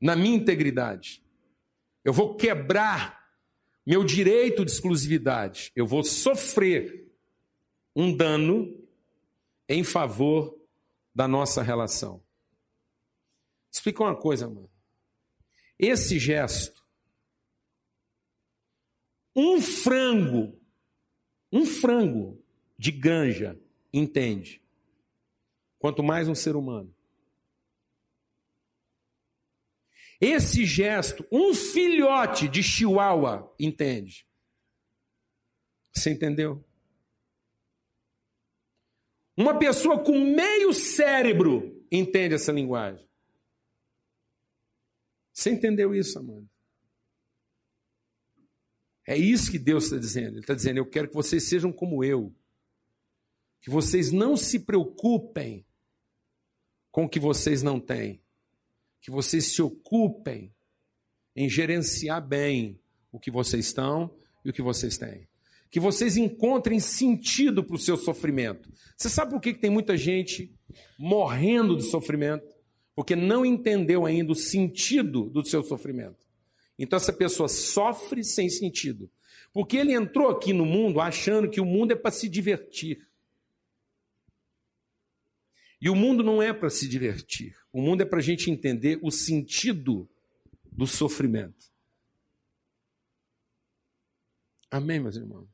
A: na minha integridade. Eu vou quebrar meu direito de exclusividade. Eu vou sofrer um dano em favor da nossa relação. Explica uma coisa, mano. Esse gesto, um frango, um frango de granja entende, quanto mais um ser humano. Esse gesto, um filhote de chihuahua entende. Você entendeu? Uma pessoa com meio cérebro entende essa linguagem. Você entendeu isso, amado? É isso que Deus está dizendo. Ele está dizendo: Eu quero que vocês sejam como eu. Que vocês não se preocupem com o que vocês não têm. Que vocês se ocupem em gerenciar bem o que vocês estão e o que vocês têm. Que vocês encontrem sentido para o seu sofrimento. Você sabe por que tem muita gente morrendo de sofrimento? porque não entendeu ainda o sentido do seu sofrimento. Então essa pessoa sofre sem sentido, porque ele entrou aqui no mundo achando que o mundo é para se divertir. E o mundo não é para se divertir, o mundo é para a gente entender o sentido do sofrimento. Amém, meus irmãos?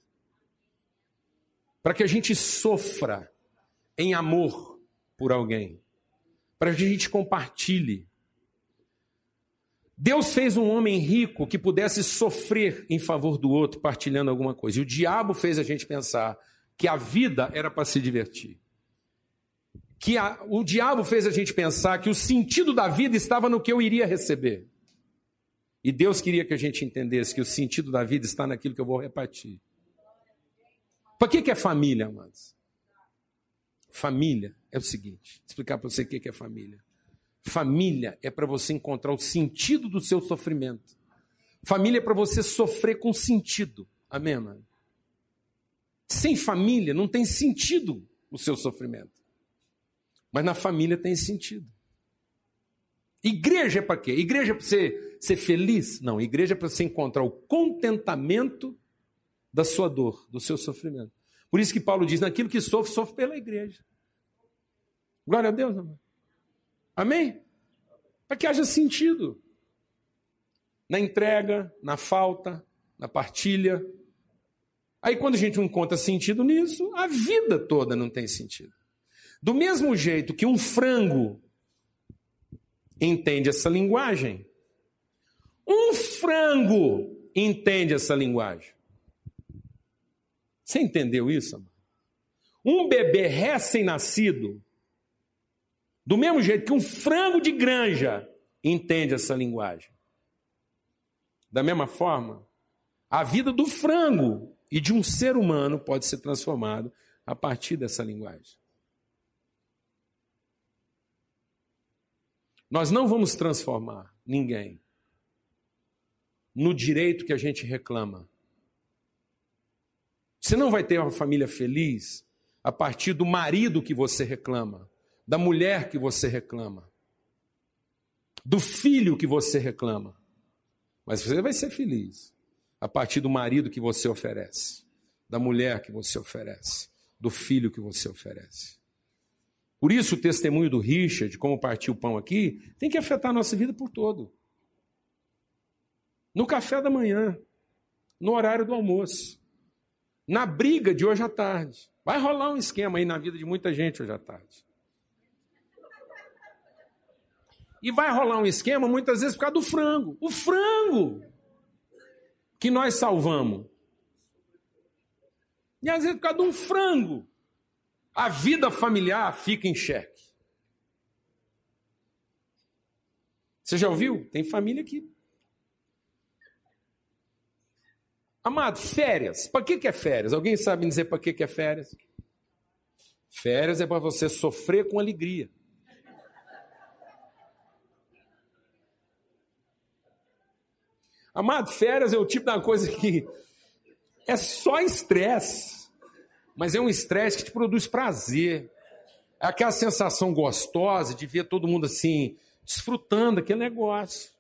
A: Para que a gente sofra em amor por alguém para que a gente compartilhe. Deus fez um homem rico que pudesse sofrer em favor do outro, partilhando alguma coisa. E o diabo fez a gente pensar que a vida era para se divertir. Que a, o diabo fez a gente pensar que o sentido da vida estava no que eu iria receber. E Deus queria que a gente entendesse que o sentido da vida está naquilo que eu vou repartir. Para que, que é família, amados? Família é o seguinte: explicar para você o que é família. Família é para você encontrar o sentido do seu sofrimento. Família é para você sofrer com sentido. Amém, mano? Sem família não tem sentido o seu sofrimento. Mas na família tem sentido. Igreja é para quê? Igreja é para você ser feliz? Não, igreja é para você encontrar o contentamento da sua dor, do seu sofrimento. Por isso que Paulo diz: naquilo que sofre, sofre pela igreja. Glória a Deus, amém? Amém? Para que haja sentido na entrega, na falta, na partilha. Aí, quando a gente não encontra sentido nisso, a vida toda não tem sentido. Do mesmo jeito que um frango entende essa linguagem, um frango entende essa linguagem. Você entendeu isso? Um bebê recém-nascido, do mesmo jeito que um frango de granja entende essa linguagem. Da mesma forma, a vida do frango e de um ser humano pode ser transformado a partir dessa linguagem. Nós não vamos transformar ninguém no direito que a gente reclama. Você não vai ter uma família feliz a partir do marido que você reclama, da mulher que você reclama, do filho que você reclama. Mas você vai ser feliz a partir do marido que você oferece, da mulher que você oferece, do filho que você oferece. Por isso, o testemunho do Richard, como partiu o pão aqui, tem que afetar a nossa vida por todo. No café da manhã, no horário do almoço, na briga de hoje à tarde. Vai rolar um esquema aí na vida de muita gente hoje à tarde. E vai rolar um esquema muitas vezes por causa do frango. O frango que nós salvamos. E às vezes por causa de um frango. A vida familiar fica em xeque. Você já ouviu? Tem família que Amado, férias. Para que, que é férias? Alguém sabe dizer para que, que é férias? Férias é para você sofrer com alegria. Amado, férias é o tipo uma coisa que é só estresse. Mas é um estresse que te produz prazer. É aquela sensação gostosa de ver todo mundo assim, desfrutando aquele negócio.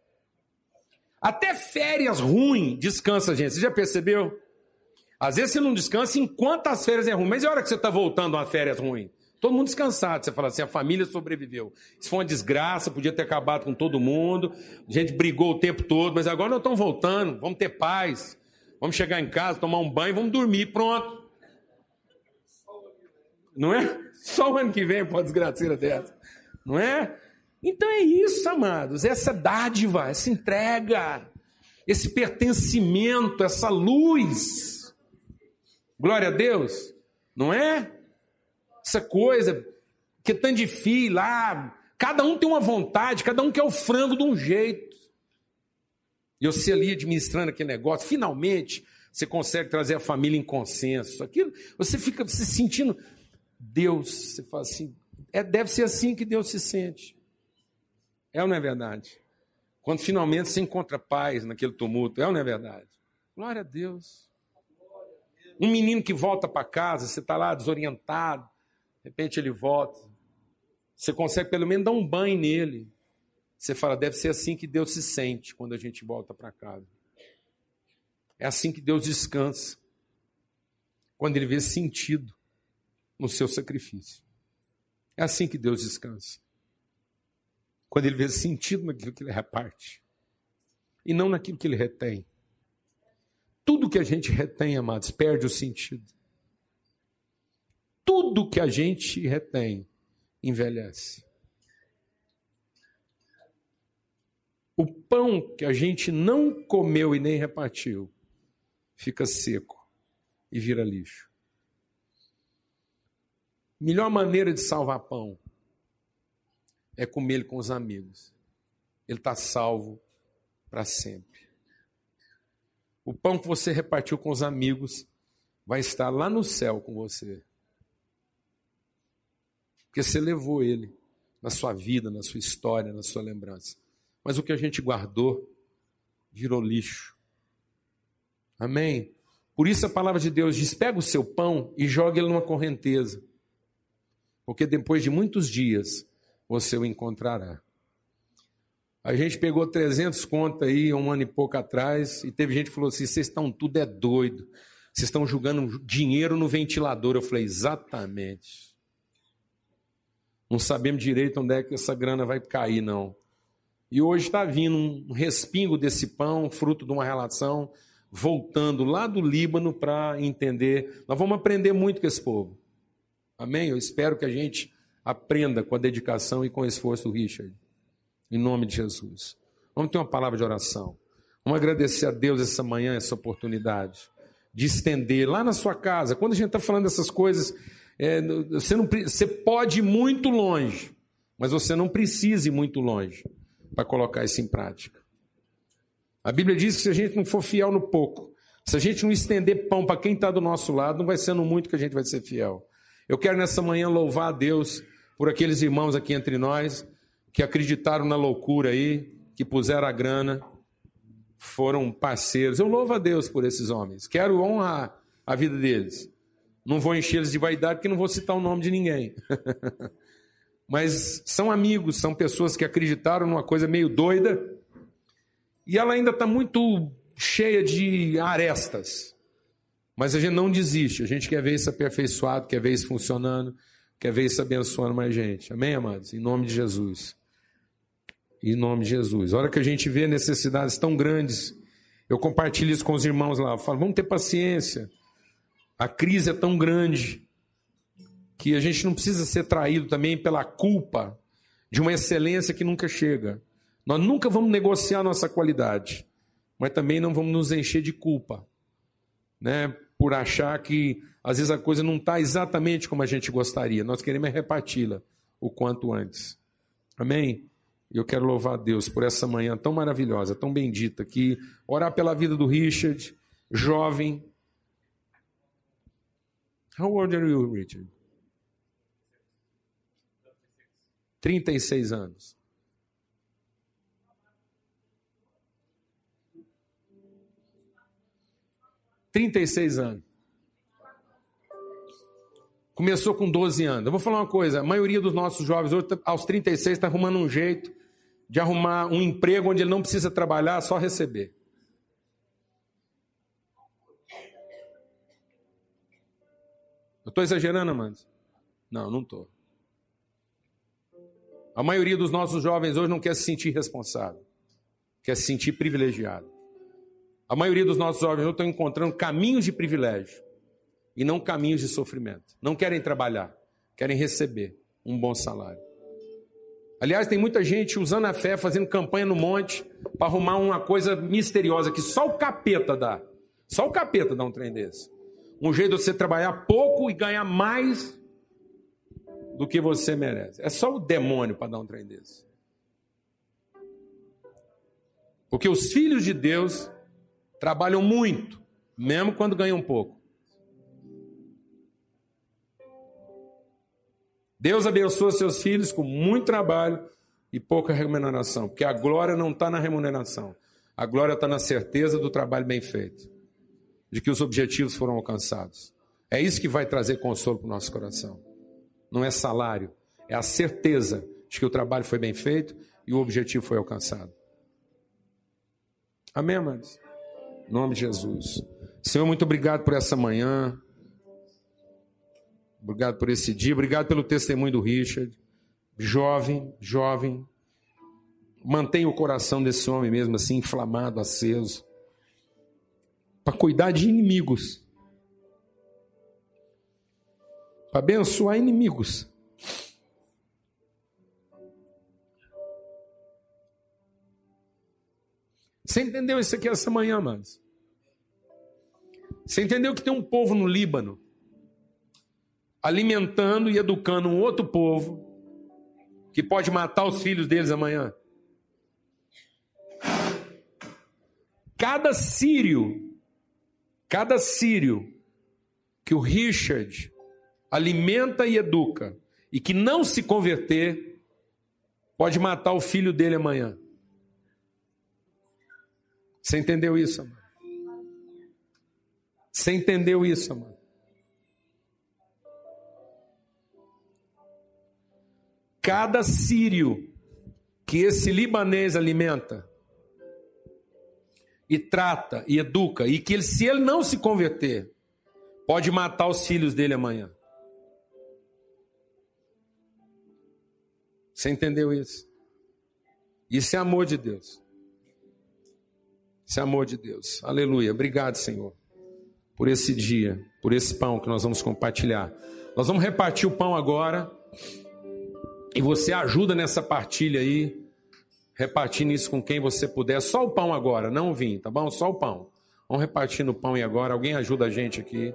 A: Até férias ruins descansa, gente. Você já percebeu? Às vezes você não descansa enquanto as férias é ruim, mas e a hora que você está voltando a férias ruim? Todo mundo descansado. Você fala assim, a família sobreviveu. Isso foi uma desgraça, podia ter acabado com todo mundo. A gente brigou o tempo todo, mas agora nós estamos voltando. Vamos ter paz. Vamos chegar em casa, tomar um banho, vamos dormir, pronto. Não é? Só o ano que vem pode desgraceira dessa. Não é? Então é isso, amados. Essa dádiva, essa entrega, esse pertencimento, essa luz. Glória a Deus. Não é? essa coisa que é tão difícil lá. Cada um tem uma vontade, cada um quer o frango de um jeito. E sei ali administrando aquele negócio, finalmente você consegue trazer a família em consenso. Aquilo, você fica se sentindo Deus, você fala assim, é, deve ser assim que Deus se sente. É ou não é verdade? Quando finalmente você encontra paz naquele tumulto, é ou não é verdade? Glória a Deus. Um menino que volta para casa, você está lá desorientado, de repente ele volta. Você consegue pelo menos dar um banho nele. Você fala, deve ser assim que Deus se sente quando a gente volta para casa. É assim que Deus descansa. Quando ele vê sentido no seu sacrifício. É assim que Deus descansa. Quando ele vê sentido naquilo que ele reparte. E não naquilo que ele retém. Tudo que a gente retém, amados, perde o sentido tudo que a gente retém envelhece. O pão que a gente não comeu e nem repartiu fica seco e vira lixo. Melhor maneira de salvar pão é comer ele com os amigos. Ele está salvo para sempre. O pão que você repartiu com os amigos vai estar lá no céu com você. Porque você levou ele na sua vida, na sua história, na sua lembrança. Mas o que a gente guardou virou lixo. Amém? Por isso a palavra de Deus diz: pega o seu pão e joga ele numa correnteza. Porque depois de muitos dias você o encontrará. A gente pegou 300 contas aí um ano e pouco atrás e teve gente que falou assim: vocês estão tudo é doido. Vocês estão jogando dinheiro no ventilador. Eu falei: exatamente. Não sabemos direito onde é que essa grana vai cair, não. E hoje está vindo um respingo desse pão, fruto de uma relação, voltando lá do Líbano para entender. Nós vamos aprender muito com esse povo. Amém? Eu espero que a gente aprenda com a dedicação e com o esforço do Richard. Em nome de Jesus. Vamos ter uma palavra de oração. Vamos agradecer a Deus essa manhã, essa oportunidade de estender lá na sua casa. Quando a gente está falando dessas coisas, é, você, não, você pode ir muito longe, mas você não precisa ir muito longe para colocar isso em prática. A Bíblia diz que se a gente não for fiel no pouco, se a gente não estender pão para quem está do nosso lado, não vai ser no muito que a gente vai ser fiel. Eu quero nessa manhã louvar a Deus por aqueles irmãos aqui entre nós que acreditaram na loucura aí, que puseram a grana, foram parceiros. Eu louvo a Deus por esses homens. Quero honrar a vida deles. Não vou encher eles de vaidade porque não vou citar o nome de ninguém. Mas são amigos, são pessoas que acreditaram numa coisa meio doida e ela ainda está muito cheia de arestas. Mas a gente não desiste, a gente quer ver isso aperfeiçoado, quer ver isso funcionando, quer ver isso abençoando mais gente. Amém, amados? Em nome de Jesus. Em nome de Jesus. A hora que a gente vê necessidades tão grandes, eu compartilho isso com os irmãos lá. Eu falo, vamos ter paciência. A crise é tão grande que a gente não precisa ser traído também pela culpa de uma excelência que nunca chega. Nós nunca vamos negociar nossa qualidade, mas também não vamos nos encher de culpa, né? Por achar que às vezes a coisa não está exatamente como a gente gostaria. Nós queremos reparti-la o quanto antes. Amém? Eu quero louvar a Deus por essa manhã tão maravilhosa, tão bendita, que orar pela vida do Richard, jovem, How old are you, Richard? 36 anos. Trinta e seis anos. Começou com 12 anos. Eu vou falar uma coisa: a maioria dos nossos jovens hoje, aos 36, está arrumando um jeito de arrumar um emprego onde ele não precisa trabalhar, só receber. Eu estou exagerando, Amandes? Não, não estou. A maioria dos nossos jovens hoje não quer se sentir responsável, quer se sentir privilegiado. A maioria dos nossos jovens estão encontrando caminhos de privilégio e não caminhos de sofrimento. Não querem trabalhar, querem receber um bom salário. Aliás, tem muita gente usando a fé, fazendo campanha no monte para arrumar uma coisa misteriosa que só o capeta dá. Só o capeta dá um trem desse. Um jeito de você trabalhar pouco e ganhar mais do que você merece. É só o demônio para dar um trem desse. Porque os filhos de Deus trabalham muito, mesmo quando ganham pouco. Deus abençoa seus filhos com muito trabalho e pouca remuneração, porque a glória não está na remuneração, a glória está na certeza do trabalho bem feito, de que os objetivos foram alcançados. É isso que vai trazer consolo para o nosso coração não é salário, é a certeza de que o trabalho foi bem feito e o objetivo foi alcançado. Amém, amados? Em nome de Jesus. Senhor, muito obrigado por essa manhã. Obrigado por esse dia. Obrigado pelo testemunho do Richard. Jovem, jovem. Mantenha o coração desse homem mesmo assim, inflamado, aceso. Para cuidar de inimigos para abençoar inimigos. Você entendeu isso aqui essa manhã, manos? Você entendeu que tem um povo no Líbano alimentando e educando um outro povo que pode matar os filhos deles amanhã? Cada sírio, cada sírio que o Richard alimenta e educa, e que não se converter, pode matar o filho dele amanhã. Você entendeu isso, amor? Você entendeu isso, amor? Cada sírio que esse libanês alimenta e trata e educa, e que ele, se ele não se converter, pode matar os filhos dele amanhã. Você entendeu isso? Isso é amor de Deus. Isso é amor de Deus. Aleluia. Obrigado, Senhor, por esse dia, por esse pão que nós vamos compartilhar. Nós vamos repartir o pão agora. E você ajuda nessa partilha aí, repartindo isso com quem você puder. Só o pão agora, não o vinho, tá bom? Só o pão. Vamos repartir no pão e agora. Alguém ajuda a gente aqui.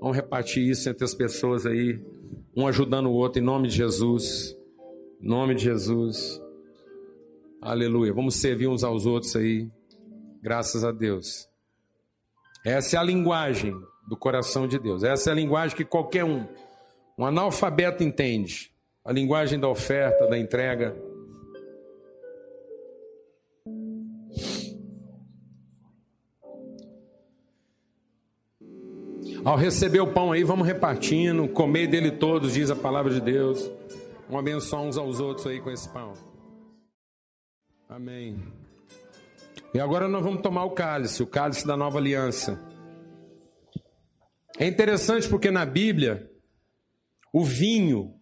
A: Vamos repartir isso entre as pessoas aí, um ajudando o outro, em nome de Jesus. Em nome de Jesus. Aleluia. Vamos servir uns aos outros aí. Graças a Deus. Essa é a linguagem do coração de Deus. Essa é a linguagem que qualquer um, um analfabeto entende. A linguagem da oferta, da entrega. Ao receber o pão aí, vamos repartindo, comer dele todos, diz a palavra de Deus. Vamos abençoar uns aos outros aí com esse pão. Amém. E agora nós vamos tomar o cálice, o cálice da nova aliança. É interessante porque na Bíblia, o vinho,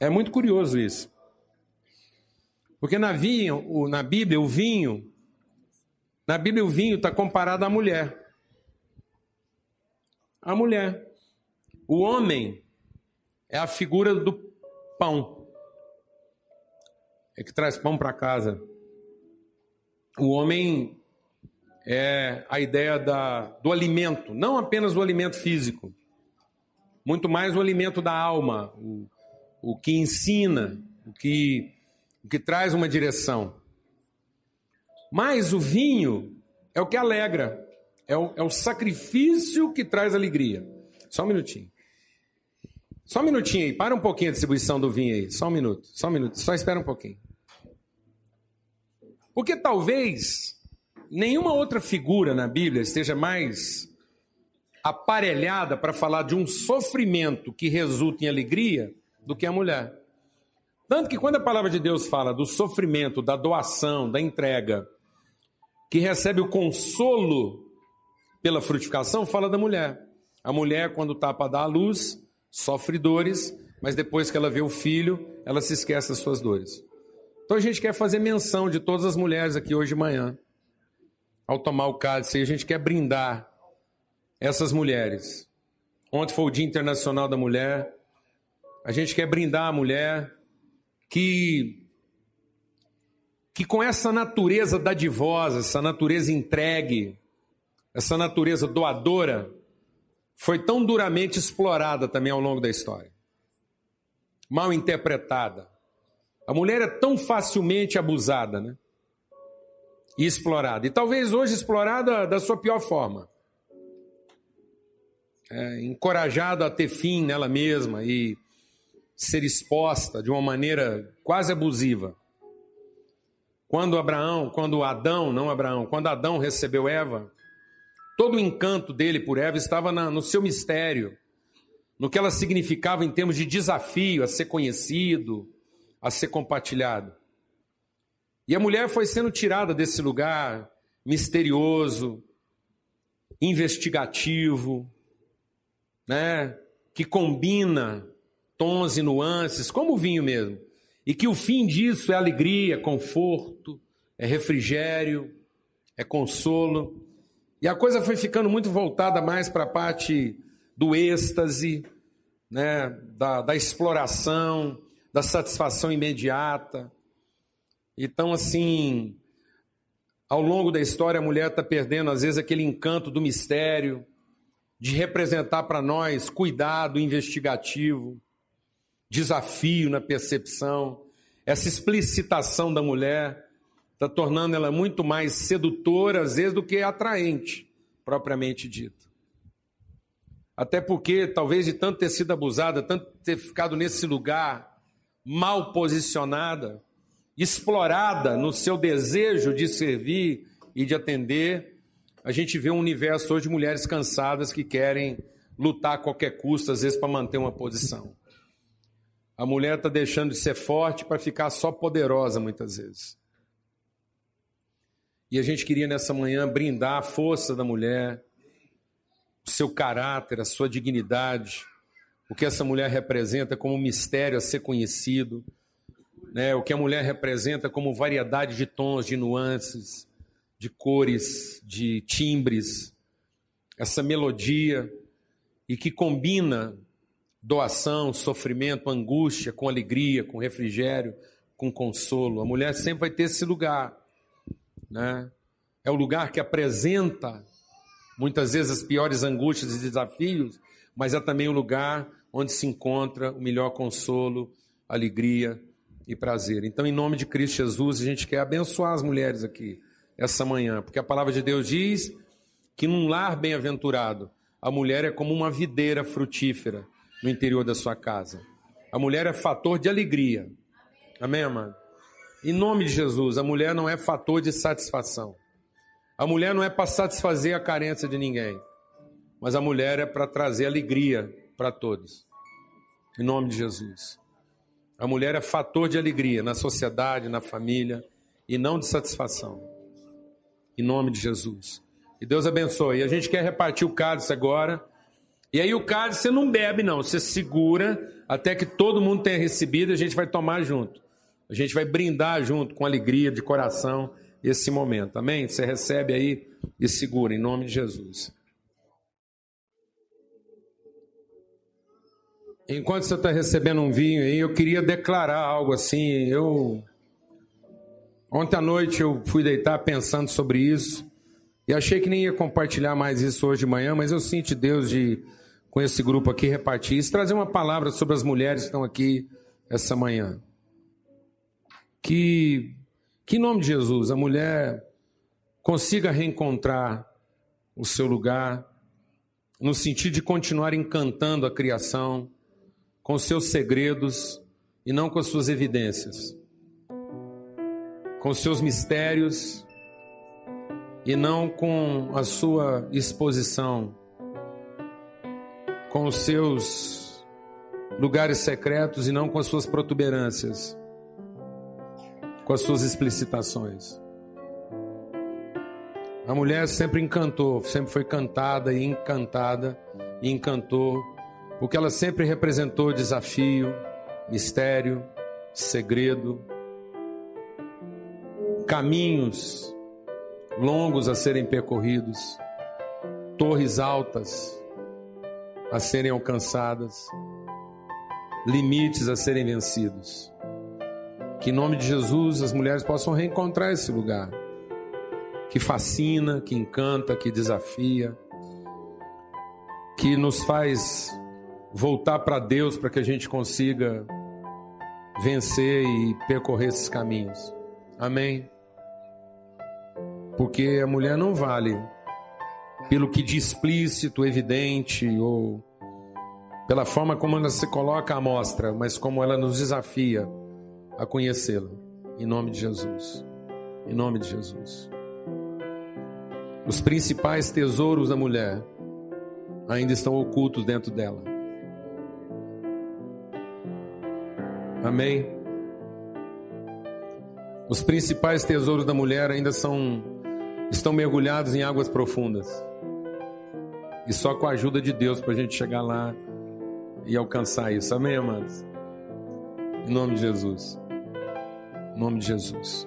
A: é muito curioso isso. Porque na, vinho, na Bíblia, o vinho, na Bíblia, o vinho está comparado à mulher. A mulher. O homem é a figura do pão é que traz pão para casa. O homem é a ideia da, do alimento, não apenas o alimento físico, muito mais o alimento da alma, o, o que ensina, o que, o que traz uma direção. Mas o vinho é o que alegra, é o, é o sacrifício que traz alegria. Só um minutinho. Só um minutinho aí, para um pouquinho a distribuição do vinho aí. Só um minuto, só um minuto, só espera um pouquinho. Porque talvez nenhuma outra figura na Bíblia esteja mais aparelhada para falar de um sofrimento que resulta em alegria do que a mulher. Tanto que quando a palavra de Deus fala do sofrimento, da doação, da entrega, que recebe o consolo pela frutificação, fala da mulher. A mulher, quando está para dar a luz, sofre dores, mas depois que ela vê o filho, ela se esquece das suas dores. Então a gente quer fazer menção de todas as mulheres aqui hoje de manhã. Ao tomar o cálice, a gente quer brindar essas mulheres. Ontem foi o Dia Internacional da Mulher. A gente quer brindar a mulher que que com essa natureza dadivosa, essa natureza entregue, essa natureza doadora, foi tão duramente explorada também ao longo da história. Mal interpretada. A mulher é tão facilmente abusada, né? E explorada. E talvez hoje explorada da sua pior forma é, encorajada a ter fim nela mesma e ser exposta de uma maneira quase abusiva. Quando Abraão, quando Adão, não Abraão, quando Adão recebeu Eva, todo o encanto dele por Eva estava na, no seu mistério, no que ela significava em termos de desafio a ser conhecido, a ser compartilhado. E a mulher foi sendo tirada desse lugar misterioso, investigativo, né, que combina tons e nuances, como o vinho mesmo, e que o fim disso é alegria, conforto, é refrigério, é consolo. E a coisa foi ficando muito voltada mais para a parte do êxtase, né, da, da exploração, da satisfação imediata. Então, assim, ao longo da história, a mulher está perdendo, às vezes, aquele encanto do mistério, de representar para nós cuidado investigativo, desafio na percepção. Essa explicitação da mulher está tornando ela muito mais sedutora, às vezes, do que atraente, propriamente dito. Até porque, talvez de tanto ter sido abusada, tanto ter ficado nesse lugar mal posicionada, explorada no seu desejo de servir e de atender, a gente vê um universo hoje de mulheres cansadas que querem lutar a qualquer custo, às vezes para manter uma posição. A mulher está deixando de ser forte para ficar só poderosa muitas vezes. E a gente queria nessa manhã brindar a força da mulher, o seu caráter, a sua dignidade, o que essa mulher representa como mistério a ser conhecido, né? o que a mulher representa como variedade de tons, de nuances, de cores, de timbres, essa melodia e que combina doação, sofrimento, angústia com alegria, com refrigério, com consolo. A mulher sempre vai ter esse lugar, né? É o lugar que apresenta muitas vezes as piores angústias e desafios, mas é também o lugar onde se encontra o melhor consolo, alegria e prazer. Então, em nome de Cristo Jesus, a gente quer abençoar as mulheres aqui essa manhã, porque a palavra de Deus diz que num lar bem-aventurado, a mulher é como uma videira frutífera no interior da sua casa. A mulher é fator de alegria. Amém, amado? Em nome de Jesus, a mulher não é fator de satisfação. A mulher não é para satisfazer a carência de ninguém, mas a mulher é para trazer alegria para todos. Em nome de Jesus. A mulher é fator de alegria na sociedade, na família e não de satisfação. Em nome de Jesus. E Deus abençoe. E a gente quer repartir o cálice agora. E aí o cálice você não bebe, não. Você segura até que todo mundo tenha recebido. A gente vai tomar junto. A gente vai brindar junto com alegria de coração esse momento. Amém? Você recebe aí e segura em nome de Jesus. Enquanto você está recebendo um vinho aí, eu queria declarar algo assim. Eu Ontem à noite eu fui deitar pensando sobre isso e achei que nem ia compartilhar mais isso hoje de manhã, mas eu sinto Deus de, com esse grupo aqui, repartir isso, trazer uma palavra sobre as mulheres que estão aqui essa manhã. Que, que em nome de Jesus, a mulher consiga reencontrar o seu lugar, no sentido de continuar encantando a criação com seus segredos e não com as suas evidências com seus mistérios e não com a sua exposição com os seus lugares secretos e não com as suas protuberâncias, com as suas explicitações. A mulher sempre encantou, sempre foi cantada e encantada e encantou, porque ela sempre representou desafio, mistério, segredo, caminhos longos a serem percorridos, torres altas a serem alcançadas, limites a serem vencidos. Que em nome de Jesus as mulheres possam reencontrar esse lugar que fascina, que encanta, que desafia, que nos faz voltar para Deus para que a gente consiga vencer e percorrer esses caminhos. Amém? Porque a mulher não vale pelo que de explícito, evidente ou pela forma como ela se coloca à mostra, mas como ela nos desafia a conhecê-la. Em nome de Jesus. Em nome de Jesus. Os principais tesouros da mulher ainda estão ocultos dentro dela. Amém. Os principais tesouros da mulher ainda são estão mergulhados em águas profundas. E só com a ajuda de Deus para a gente chegar lá e alcançar isso. Amém, amados? Em nome de Jesus. Em nome de Jesus.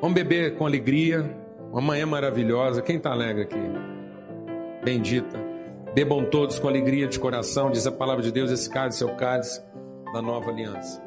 A: Vamos beber com alegria. Uma manhã maravilhosa. Quem está alegre aqui? Bendita. Bebam todos com alegria de coração, diz a palavra de Deus. Esse cálice é o cálice da nova aliança.